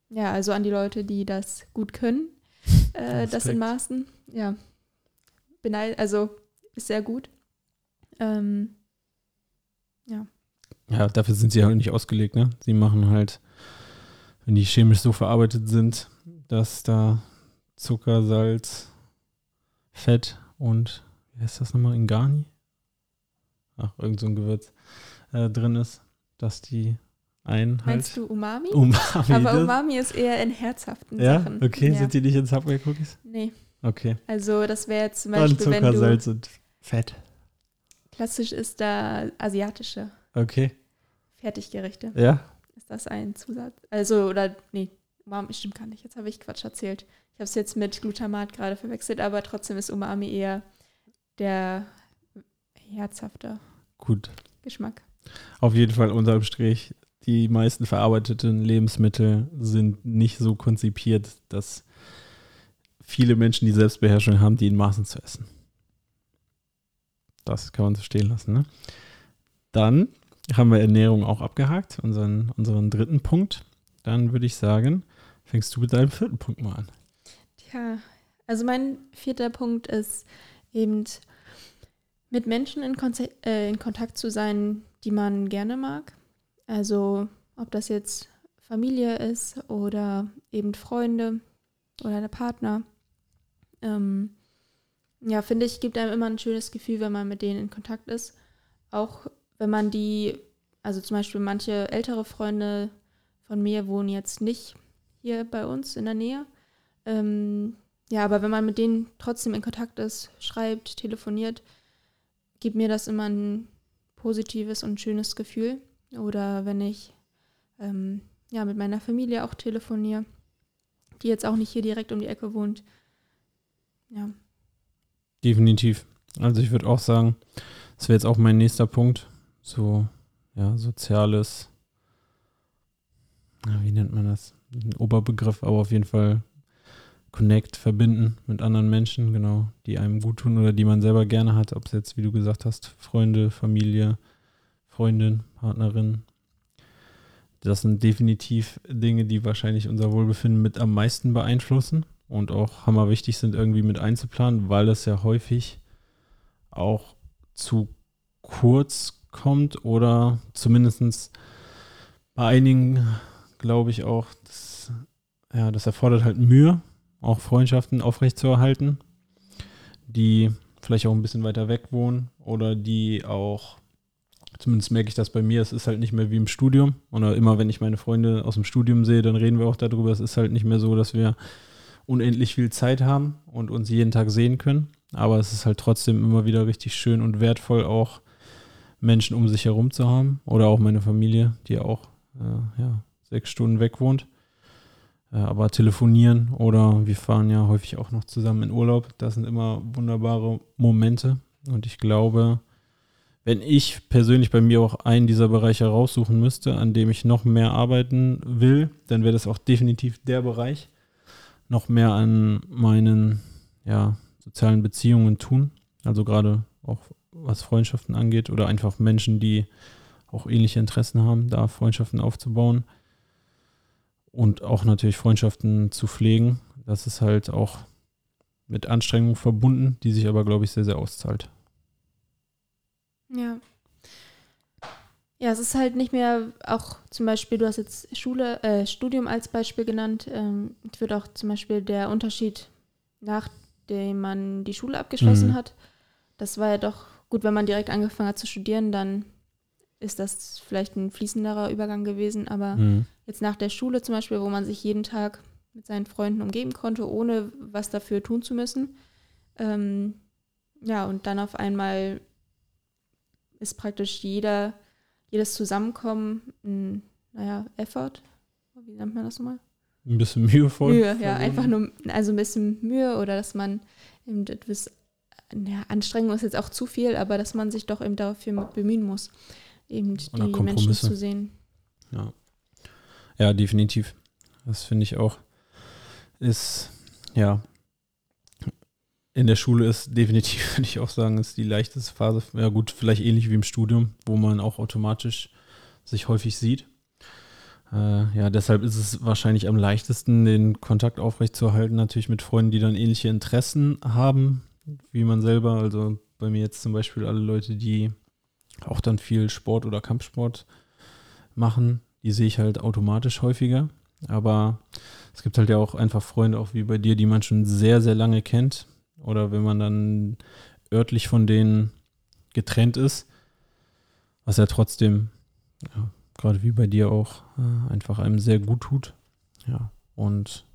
ja, also an die Leute, die das gut können, äh, das in Maßen. Ja, beneid, also ist sehr gut. Ähm, ja. Ja, dafür sind sie halt nicht ausgelegt, ne? Sie machen halt, wenn die chemisch so verarbeitet sind, dass da Zucker, Salz, Fett und, wie heißt das nochmal, Ingani? Ach, irgend so ein Gewürz äh, drin ist, dass die ein halt. Meinst du Umami? Umami. Aber Umami ist eher in herzhaften ja? Sachen. Okay, ja. sind die nicht in Subway Cookies? Nee. Okay. Also das wäre jetzt zum Beispiel, Zucker, wenn du Salz und Fett. Klassisch ist da asiatische. Okay. Fertiggerichte. Ja. Ist das ein Zusatz? Also, oder, nee, Umami stimmt gar nicht. Jetzt habe ich Quatsch erzählt. Ich habe es jetzt mit Glutamat gerade verwechselt, aber trotzdem ist Umami eher der herzhafte Gut. Geschmack. Auf jeden Fall unterm Strich die meisten verarbeiteten Lebensmittel sind nicht so konzipiert, dass viele Menschen die Selbstbeherrschung haben, die in Maßen zu essen. Das kann man so stehen lassen. Ne? Dann haben wir Ernährung auch abgehakt, unseren, unseren dritten Punkt. Dann würde ich sagen, fängst du mit deinem vierten Punkt mal an. Tja, also mein vierter Punkt ist eben mit Menschen in, Konze äh, in Kontakt zu sein, die man gerne mag. Also ob das jetzt Familie ist oder eben Freunde oder der Partner. Ähm, ja, finde ich, gibt einem immer ein schönes Gefühl, wenn man mit denen in Kontakt ist. Auch wenn man die, also zum Beispiel manche ältere Freunde von mir wohnen jetzt nicht hier bei uns in der Nähe. Ähm, ja, aber wenn man mit denen trotzdem in Kontakt ist, schreibt, telefoniert, gibt mir das immer ein positives und schönes Gefühl. Oder wenn ich ähm, ja, mit meiner Familie auch telefoniere, die jetzt auch nicht hier direkt um die Ecke wohnt. Ja. Definitiv. Also ich würde auch sagen, das wäre jetzt auch mein nächster Punkt. So, ja, soziales, wie nennt man das? Ein Oberbegriff, aber auf jeden Fall Connect, verbinden mit anderen Menschen, genau, die einem gut tun oder die man selber gerne hat, ob es jetzt, wie du gesagt hast, Freunde, Familie, Freundin, Partnerin. Das sind definitiv Dinge, die wahrscheinlich unser Wohlbefinden mit am meisten beeinflussen und auch hammer wichtig sind, irgendwie mit einzuplanen, weil es ja häufig auch zu kurz kommt oder zumindest bei einigen glaube ich auch, das, ja, das erfordert halt Mühe, auch Freundschaften aufrechtzuerhalten, die vielleicht auch ein bisschen weiter weg wohnen oder die auch, zumindest merke ich das bei mir, es ist halt nicht mehr wie im Studium. Oder immer, wenn ich meine Freunde aus dem Studium sehe, dann reden wir auch darüber. Es ist halt nicht mehr so, dass wir unendlich viel Zeit haben und uns jeden Tag sehen können. Aber es ist halt trotzdem immer wieder richtig schön und wertvoll, auch Menschen um sich herum zu haben. Oder auch meine Familie, die auch äh, ja, sechs Stunden weg wohnt. Äh, aber telefonieren oder wir fahren ja häufig auch noch zusammen in Urlaub. Das sind immer wunderbare Momente. Und ich glaube, wenn ich persönlich bei mir auch einen dieser Bereiche raussuchen müsste, an dem ich noch mehr arbeiten will, dann wäre das auch definitiv der Bereich. Noch mehr an meinen ja, sozialen Beziehungen tun. Also gerade auch was Freundschaften angeht oder einfach Menschen, die auch ähnliche Interessen haben, da Freundschaften aufzubauen und auch natürlich Freundschaften zu pflegen. Das ist halt auch mit Anstrengungen verbunden, die sich aber, glaube ich, sehr, sehr auszahlt. Ja. Ja, es ist halt nicht mehr auch zum Beispiel, du hast jetzt Schule, äh, Studium als Beispiel genannt. Ähm, ich würde auch zum Beispiel der Unterschied, nachdem man die Schule abgeschlossen mhm. hat, das war ja doch gut, wenn man direkt angefangen hat zu studieren, dann ist das vielleicht ein fließenderer Übergang gewesen. Aber mhm. jetzt nach der Schule zum Beispiel, wo man sich jeden Tag mit seinen Freunden umgeben konnte, ohne was dafür tun zu müssen. Ähm, ja, und dann auf einmal ist praktisch jeder, jedes Zusammenkommen ein, naja, Effort. Wie nennt man das nochmal? Ein bisschen mühevoll. Mühe, ja, einfach nur, also ein bisschen Mühe oder dass man eben etwas, ja, Anstrengung ist jetzt auch zu viel, aber dass man sich doch eben dafür bemühen muss eben die Menschen zu sehen. Ja. ja, definitiv. Das finde ich auch. Ist, ja, in der Schule ist definitiv, würde ich auch sagen, ist die leichteste Phase. Ja, gut, vielleicht ähnlich wie im Studium, wo man auch automatisch sich häufig sieht. Äh, ja, deshalb ist es wahrscheinlich am leichtesten, den Kontakt aufrechtzuerhalten, natürlich mit Freunden, die dann ähnliche Interessen haben, wie man selber. Also bei mir jetzt zum Beispiel alle Leute, die auch dann viel Sport oder Kampfsport machen. Die sehe ich halt automatisch häufiger. Aber es gibt halt ja auch einfach Freunde, auch wie bei dir, die man schon sehr, sehr lange kennt. Oder wenn man dann örtlich von denen getrennt ist, was ja trotzdem, ja, gerade wie bei dir auch, äh, einfach einem sehr gut tut. Ja, und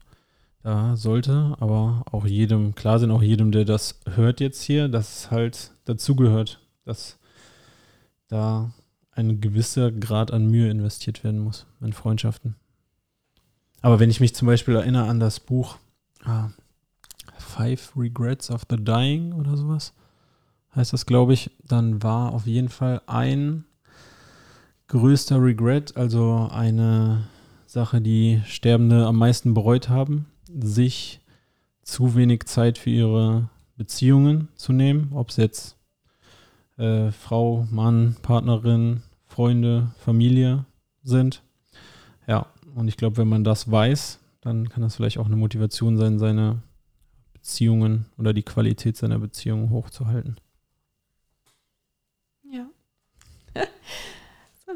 da sollte aber auch jedem klar sein, auch jedem, der das hört jetzt hier, dass es halt dazugehört, dass da ein gewisser Grad an Mühe investiert werden muss in Freundschaften. Aber wenn ich mich zum Beispiel erinnere an das Buch ah, Five Regrets of the Dying oder sowas, heißt das, glaube ich, dann war auf jeden Fall ein größter Regret, also eine Sache, die Sterbende am meisten bereut haben, sich zu wenig Zeit für ihre Beziehungen zu nehmen, ob es jetzt äh, Frau, Mann, Partnerin, Freunde, Familie sind. Ja, und ich glaube, wenn man das weiß, dann kann das vielleicht auch eine Motivation sein, seine Beziehungen oder die Qualität seiner Beziehungen hochzuhalten. Ja. so.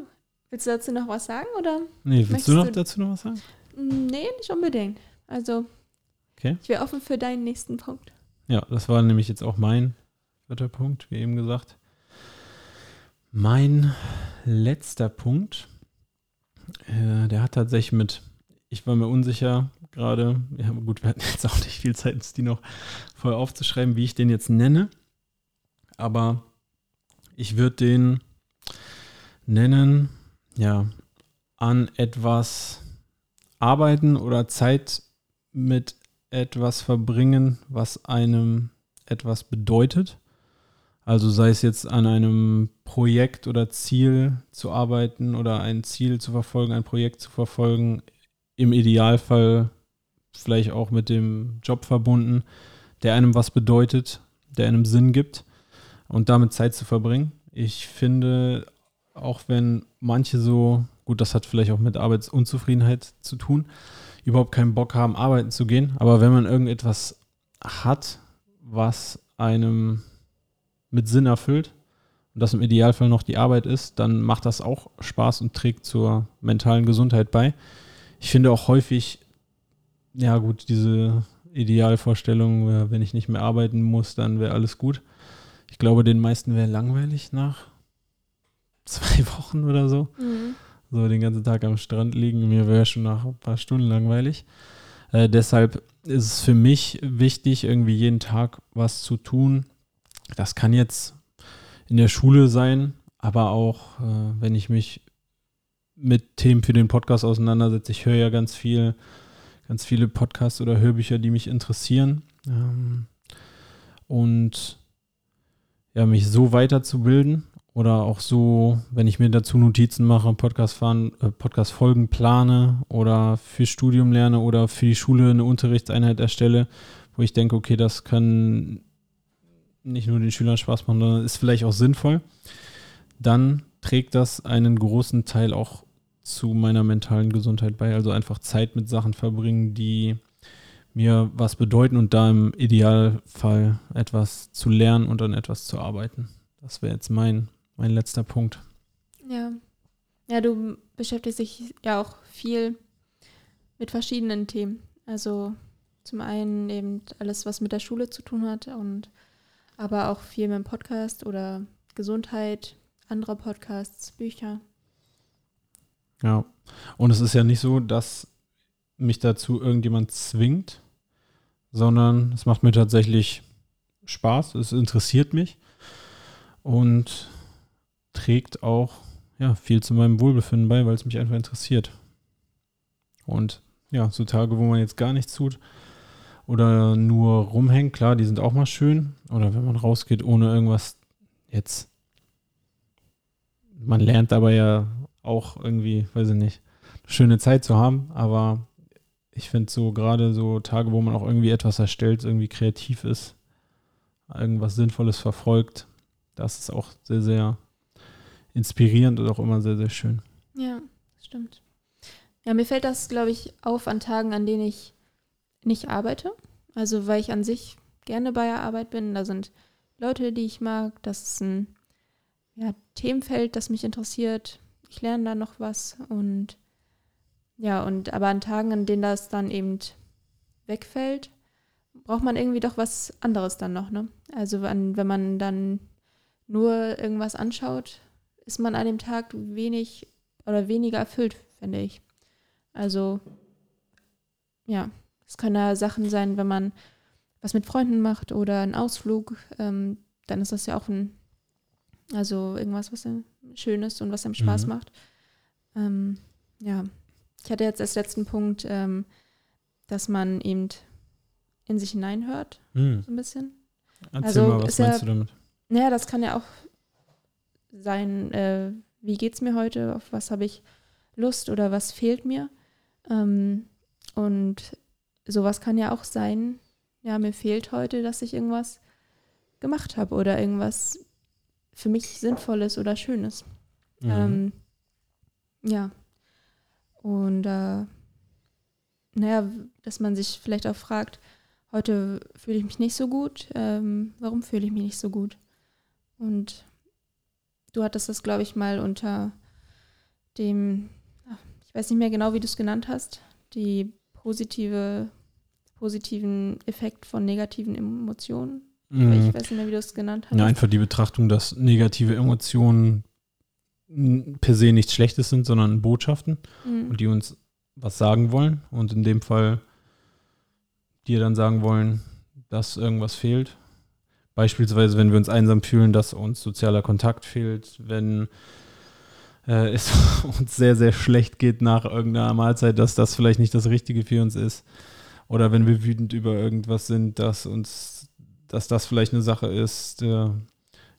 Willst du dazu noch was sagen oder? Nee, willst du noch du dazu noch was sagen? Mm, nee, nicht unbedingt. Also, okay. ich wäre offen für deinen nächsten Punkt. Ja, das war nämlich jetzt auch mein vierter Punkt, wie eben gesagt. Mein letzter Punkt, äh, der hat tatsächlich mit, ich war mir unsicher gerade, ja gut, wir hatten jetzt auch nicht viel Zeit, uns die noch vorher aufzuschreiben, wie ich den jetzt nenne, aber ich würde den nennen, ja, an etwas arbeiten oder Zeit mit etwas verbringen, was einem etwas bedeutet. Also sei es jetzt an einem Projekt oder Ziel zu arbeiten oder ein Ziel zu verfolgen, ein Projekt zu verfolgen, im Idealfall vielleicht auch mit dem Job verbunden, der einem was bedeutet, der einem Sinn gibt und damit Zeit zu verbringen. Ich finde, auch wenn manche so, gut, das hat vielleicht auch mit Arbeitsunzufriedenheit zu tun, überhaupt keinen Bock haben, arbeiten zu gehen, aber wenn man irgendetwas hat, was einem mit Sinn erfüllt und das im Idealfall noch die Arbeit ist, dann macht das auch Spaß und trägt zur mentalen Gesundheit bei. Ich finde auch häufig, ja gut, diese Idealvorstellung, wenn ich nicht mehr arbeiten muss, dann wäre alles gut. Ich glaube, den meisten wäre langweilig nach zwei Wochen oder so. Mhm. So den ganzen Tag am Strand liegen. Mir wäre schon nach ein paar Stunden langweilig. Äh, deshalb ist es für mich wichtig, irgendwie jeden Tag was zu tun, das kann jetzt in der Schule sein, aber auch, äh, wenn ich mich mit Themen für den Podcast auseinandersetze. Ich höre ja ganz viel, ganz viele Podcasts oder Hörbücher, die mich interessieren. Ähm, und ja, mich so weiterzubilden oder auch so, wenn ich mir dazu Notizen mache, Podcast fahren, äh, Podcast plane oder für Studium lerne oder für die Schule eine Unterrichtseinheit erstelle, wo ich denke, okay, das kann nicht nur den Schülern Spaß machen, sondern ist vielleicht auch sinnvoll, dann trägt das einen großen Teil auch zu meiner mentalen Gesundheit bei. Also einfach Zeit mit Sachen verbringen, die mir was bedeuten und da im Idealfall etwas zu lernen und an etwas zu arbeiten. Das wäre jetzt mein, mein letzter Punkt. Ja. Ja, du beschäftigst dich ja auch viel mit verschiedenen Themen. Also zum einen eben alles, was mit der Schule zu tun hat und aber auch viel mit dem Podcast oder Gesundheit, andere Podcasts, Bücher. Ja, und es ist ja nicht so, dass mich dazu irgendjemand zwingt, sondern es macht mir tatsächlich Spaß, es interessiert mich und trägt auch ja, viel zu meinem Wohlbefinden bei, weil es mich einfach interessiert. Und ja, so Tage, wo man jetzt gar nichts tut, oder nur rumhängen. Klar, die sind auch mal schön. Oder wenn man rausgeht, ohne irgendwas jetzt. Man lernt aber ja auch irgendwie, weiß ich nicht, eine schöne Zeit zu haben. Aber ich finde so gerade so Tage, wo man auch irgendwie etwas erstellt, irgendwie kreativ ist, irgendwas Sinnvolles verfolgt, das ist auch sehr, sehr inspirierend und auch immer sehr, sehr schön. Ja, stimmt. Ja, mir fällt das, glaube ich, auf an Tagen, an denen ich nicht arbeite. Also weil ich an sich gerne bei der Arbeit bin. Da sind Leute, die ich mag. Das ist ein ja, Themenfeld, das mich interessiert. Ich lerne da noch was. Und ja, und aber an Tagen, an denen das dann eben wegfällt, braucht man irgendwie doch was anderes dann noch. Ne? Also wenn, wenn man dann nur irgendwas anschaut, ist man an dem Tag wenig oder weniger erfüllt, finde ich. Also ja, es können ja Sachen sein, wenn man was mit Freunden macht oder einen Ausflug, ähm, dann ist das ja auch ein, also irgendwas, was schön ist und was einem Spaß mhm. macht. Ähm, ja, ich hatte jetzt als letzten Punkt, ähm, dass man eben in sich hineinhört, mhm. so ein bisschen. Erzähl also mal, was meinst ja, du damit? Naja, das kann ja auch sein, äh, wie geht es mir heute, auf was habe ich Lust oder was fehlt mir. Ähm, und sowas kann ja auch sein, ja, mir fehlt heute, dass ich irgendwas gemacht habe oder irgendwas für mich Sinnvolles oder Schönes. Mhm. Ähm, ja. Und äh, naja, dass man sich vielleicht auch fragt, heute fühle ich mich nicht so gut, ähm, warum fühle ich mich nicht so gut? Und du hattest das, glaube ich, mal unter dem, ach, ich weiß nicht mehr genau, wie du es genannt hast, die positive, positiven Effekt von negativen Emotionen. Mhm. Ich weiß nicht mehr, wie du es genannt hast. Ja, einfach die Betrachtung, dass negative Emotionen per se nichts Schlechtes sind, sondern Botschaften Mhm. und die uns was sagen wollen und in dem Fall dir dann sagen wollen, dass irgendwas fehlt. Beispielsweise, wenn wir uns einsam fühlen, dass uns sozialer Kontakt fehlt, wenn äh, es uns sehr, sehr schlecht geht nach irgendeiner Mahlzeit, dass das vielleicht nicht das Richtige für uns ist. Oder wenn wir wütend über irgendwas sind, dass uns, dass das vielleicht eine Sache ist, äh,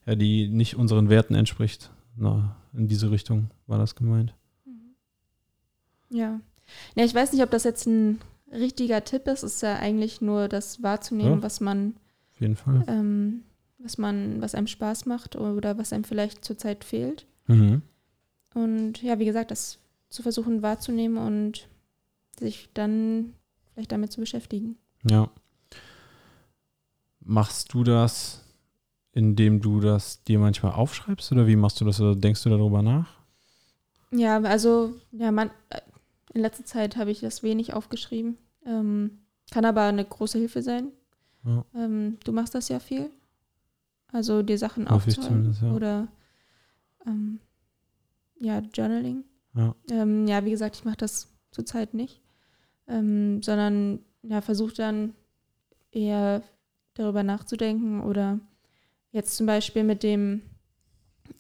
ja, die nicht unseren Werten entspricht. Na, in diese Richtung war das gemeint. Ja. Ja, ich weiß nicht, ob das jetzt ein richtiger Tipp ist. Es ist ja eigentlich nur das wahrzunehmen, Ja. was man, Auf jeden Fall. ähm, was man, was einem Spaß macht oder was einem vielleicht zurzeit fehlt. Mhm. Und ja, wie gesagt, das zu versuchen wahrzunehmen und sich dann vielleicht damit zu beschäftigen. Ja. Machst du das, indem du das dir manchmal aufschreibst oder wie machst du das oder denkst du darüber nach? Ja, also, ja, man, in letzter Zeit habe ich das wenig aufgeschrieben. Ähm, kann aber eine große Hilfe sein. Ja. Ähm, du machst das ja viel. Also dir Sachen ich aufzuschreiben. ja. Oder ähm, ja, Journaling. Ja. Ähm, ja, wie gesagt, ich mache das zurzeit nicht. Ähm, sondern ja, versuche dann eher darüber nachzudenken oder jetzt zum Beispiel mit dem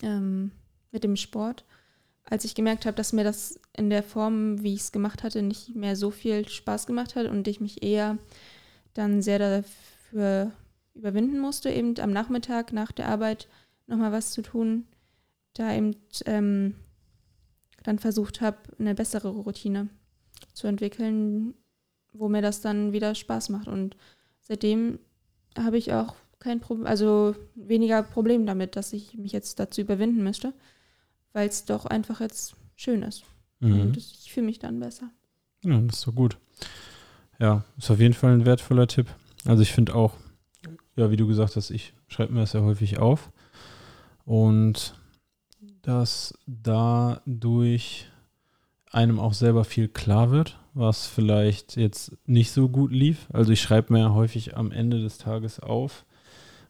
ähm, mit dem Sport, als ich gemerkt habe, dass mir das in der Form, wie ich es gemacht hatte, nicht mehr so viel Spaß gemacht hat und ich mich eher dann sehr dafür überwinden musste, eben am Nachmittag nach der Arbeit nochmal was zu tun, da eben ähm, dann versucht habe, eine bessere Routine zu entwickeln, wo mir das dann wieder Spaß macht. Und seitdem habe ich auch kein Problem, also weniger Problem damit, dass ich mich jetzt dazu überwinden müsste, weil es doch einfach jetzt schön ist. Mhm. Und ich fühle mich dann besser. Ja, das ist doch gut. Ja, ist auf jeden Fall ein wertvoller Tipp. Also ich finde auch, ja, wie du gesagt hast, ich schreibe mir das ja häufig auf. Und dass dadurch einem auch selber viel klar wird, was vielleicht jetzt nicht so gut lief. Also ich schreibe mir häufig am Ende des Tages auf,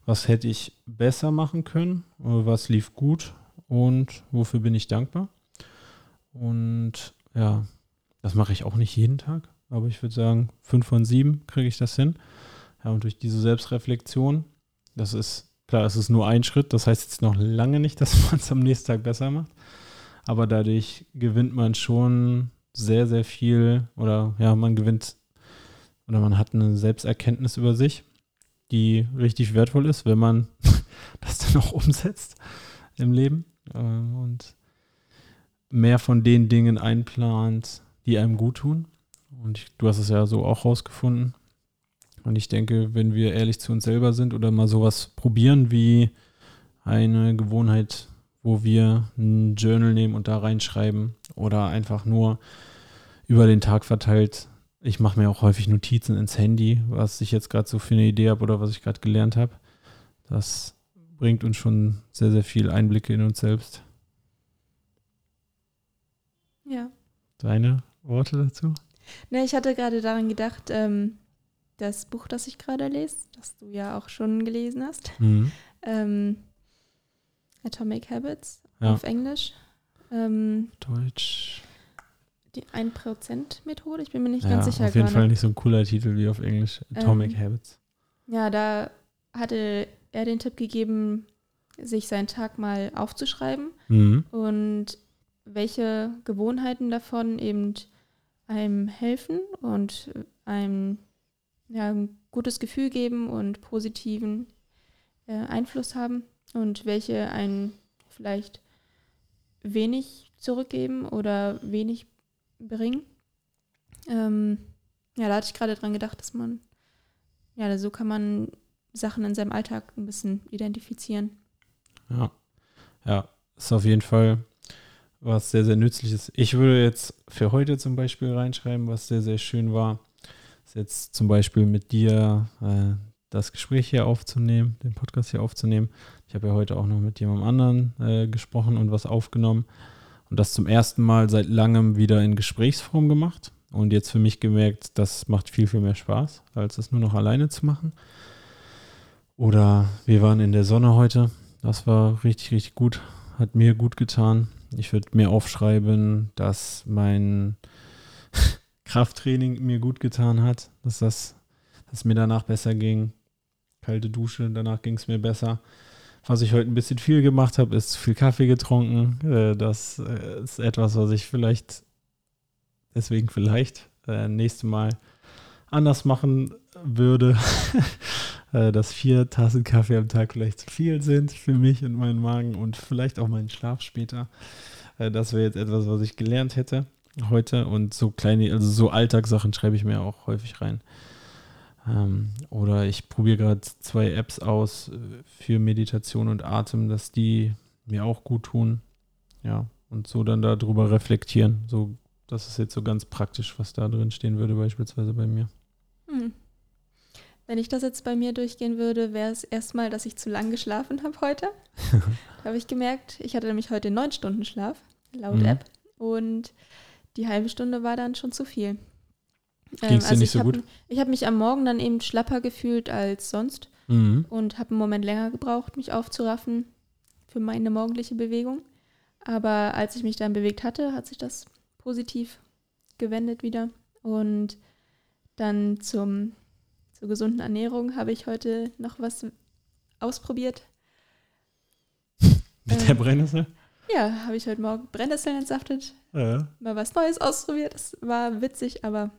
was hätte ich besser machen können, was lief gut und wofür bin ich dankbar. Und ja, das mache ich auch nicht jeden Tag, aber ich würde sagen, fünf von sieben kriege ich das hin. Ja, und durch diese Selbstreflexion, das ist, klar, es ist nur ein Schritt, das heißt jetzt noch lange nicht, dass man es am nächsten Tag besser macht. Aber dadurch gewinnt man schon sehr, sehr viel oder ja, man gewinnt oder man hat eine Selbsterkenntnis über sich, die richtig wertvoll ist, wenn man das dann auch umsetzt im Leben äh, und mehr von den Dingen einplant, die einem gut tun. Und ich, du hast es ja so auch rausgefunden. Und ich denke, wenn wir ehrlich zu uns selber sind oder mal sowas probieren wie eine Gewohnheit, wo wir ein Journal nehmen und da reinschreiben oder einfach nur über den Tag verteilt. Ich mache mir auch häufig Notizen ins Handy, was ich jetzt gerade so für eine Idee habe oder was ich gerade gelernt habe. Das bringt uns schon sehr, sehr viel Einblicke in uns selbst. Ja. Deine Worte dazu? Ne, ich hatte gerade daran gedacht, ähm, das Buch, das ich gerade lese, das du ja auch schon gelesen hast, Mhm. ähm, Atomic Habits Ja. auf Englisch. Ähm, Deutsch. die 1%-Methode, ich bin mir nicht ja, ganz sicher auf jeden gerade. Fall nicht so ein cooler Titel wie auf Englisch. Atomic Ähm, Habits. Ja, da hatte er den Tipp gegeben, sich seinen Tag mal aufzuschreiben Mhm. und welche Gewohnheiten davon eben einem helfen und einem ja, ein gutes Gefühl geben und positiven äh, Einfluss haben und welche einen vielleicht wenig zurückgeben oder wenig bringen. Ähm, ja, da hatte ich gerade dran gedacht, dass man, ja, so kann man Sachen in seinem Alltag ein bisschen identifizieren. Ja, ja, ist auf jeden Fall was sehr, sehr nützliches. Ich würde jetzt für heute zum Beispiel reinschreiben, was sehr, sehr schön war, ist jetzt zum Beispiel mit dir äh, das Gespräch hier aufzunehmen, den Podcast hier aufzunehmen. Ich habe ja heute auch noch mit jemandem anderen äh, gesprochen und was aufgenommen und das zum ersten Mal seit langem wieder in Gesprächsform gemacht und jetzt für mich gemerkt, das macht viel, viel mehr Spaß, als es nur noch alleine zu machen. Oder wir waren in der Sonne heute. Das war richtig, richtig gut. Hat mir gut getan. Ich würde mir aufschreiben, dass mein Krafttraining mir gut getan hat, dass das dass mir danach besser ging. Kalte Dusche, danach ging es mir besser. Was ich heute ein bisschen viel gemacht habe, ist viel Kaffee getrunken. Äh, das äh, ist etwas, was ich vielleicht, deswegen vielleicht, äh, nächstes Mal anders machen würde. dass vier Tassen Kaffee am Tag vielleicht zu viel sind für mich und meinen Magen und vielleicht auch meinen Schlaf später. das wäre jetzt etwas, was ich gelernt hätte heute. Und so kleine, also so Alltagssachen schreibe ich mir auch häufig rein. Ähm, oder ich probiere gerade zwei Apps aus äh, für Meditation und Atem, dass die mir auch gut tun. Ja, und so dann darüber reflektieren. So, das ist jetzt so ganz praktisch, was da drin stehen würde, beispielsweise bei mir. Hm. Wenn ich das jetzt bei mir durchgehen würde, wäre es erstmal, dass ich zu lang geschlafen habe heute. da habe ich gemerkt, ich hatte nämlich heute neun Stunden Schlaf, laut mhm. App. Und die halbe Stunde war dann schon zu viel. Ging es ähm, also dir nicht so hab, gut? Ich habe mich am Morgen dann eben schlapper gefühlt als sonst mhm. und habe einen Moment länger gebraucht, mich aufzuraffen für meine morgendliche Bewegung. Aber als ich mich dann bewegt hatte, hat sich das positiv gewendet wieder. Und dann zum, zur gesunden Ernährung habe ich heute noch was ausprobiert. Mit ähm, der Brennnessel? Ja, habe ich heute Morgen Brennnesseln entsaftet. Ja. Mal was Neues ausprobiert. Das war witzig, aber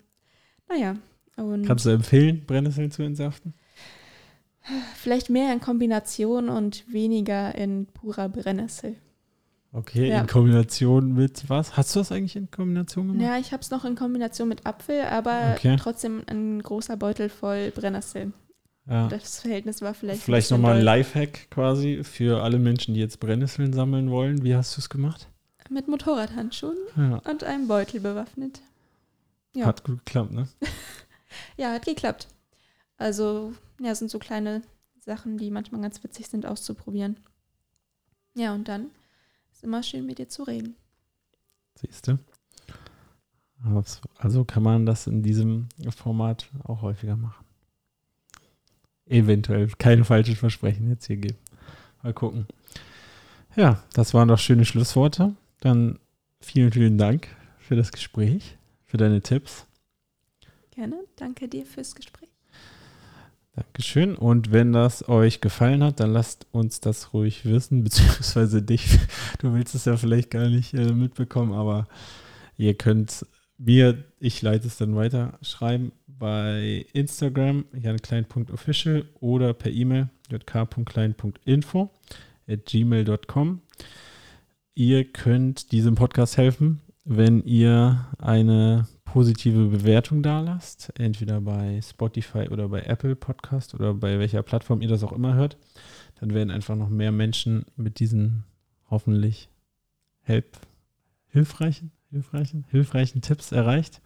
naja. Und Kannst du empfehlen, Brennnesseln zu entsaften? Vielleicht mehr in Kombination und weniger in purer Brennnessel. Okay, ja. in Kombination mit was? Hast du das eigentlich in Kombination gemacht? Ja, ich habe es noch in Kombination mit Apfel, aber okay. trotzdem ein großer Beutel voll Brennnessel. Ja. Das Verhältnis war vielleicht. Vielleicht nochmal ein Lifehack quasi für alle Menschen, die jetzt Brennnesseln sammeln wollen. Wie hast du es gemacht? Mit Motorradhandschuhen ja. und einem Beutel bewaffnet. Ja. Hat gut geklappt, ne? ja, hat geklappt. Also, ja, sind so kleine Sachen, die manchmal ganz witzig sind, auszuprobieren. Ja, und dann ist immer schön, mit dir zu reden. Siehst du? Also kann man das in diesem Format auch häufiger machen eventuell keine falschen Versprechen jetzt hier geben. Mal gucken. Ja, das waren doch schöne Schlussworte. Dann vielen, vielen Dank für das Gespräch, für deine Tipps. Gerne. Danke dir fürs Gespräch. Dankeschön. Und wenn das euch gefallen hat, dann lasst uns das ruhig wissen, beziehungsweise dich. Du willst es ja vielleicht gar nicht äh, mitbekommen, aber ihr könnt mir, ich leite es dann weiter, schreiben bei Instagram janklein.official oder per E-Mail jk.klein.info at gmail.com. Ihr könnt diesem Podcast helfen, wenn ihr eine positive Bewertung da lasst, entweder bei Spotify oder bei Apple Podcast oder bei welcher Plattform ihr das auch immer hört. Dann werden einfach noch mehr Menschen mit diesen hoffentlich help hilfreichen, hilfreichen, hilfreichen Tipps erreicht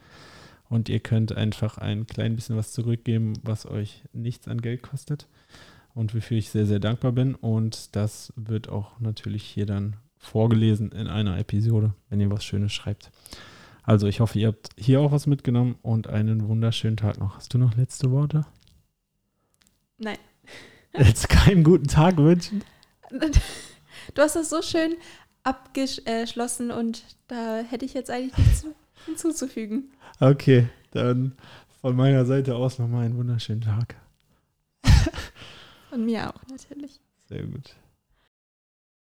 und ihr könnt einfach ein klein bisschen was zurückgeben, was euch nichts an Geld kostet und wofür ich sehr, sehr dankbar bin. Und das wird auch natürlich hier dann vorgelesen in einer Episode, wenn ihr was Schönes schreibt. Also ich hoffe, ihr habt hier auch was mitgenommen und einen wunderschönen Tag noch. Hast du noch letzte Worte? Nein. Jetzt keinen guten Tag wünschen? Du hast das so schön abgeschlossen und da hätte ich jetzt eigentlich nichts hinzuzufügen. Okay, dann von meiner Seite aus nochmal einen wunderschönen Tag. Von mir auch, natürlich. Sehr gut.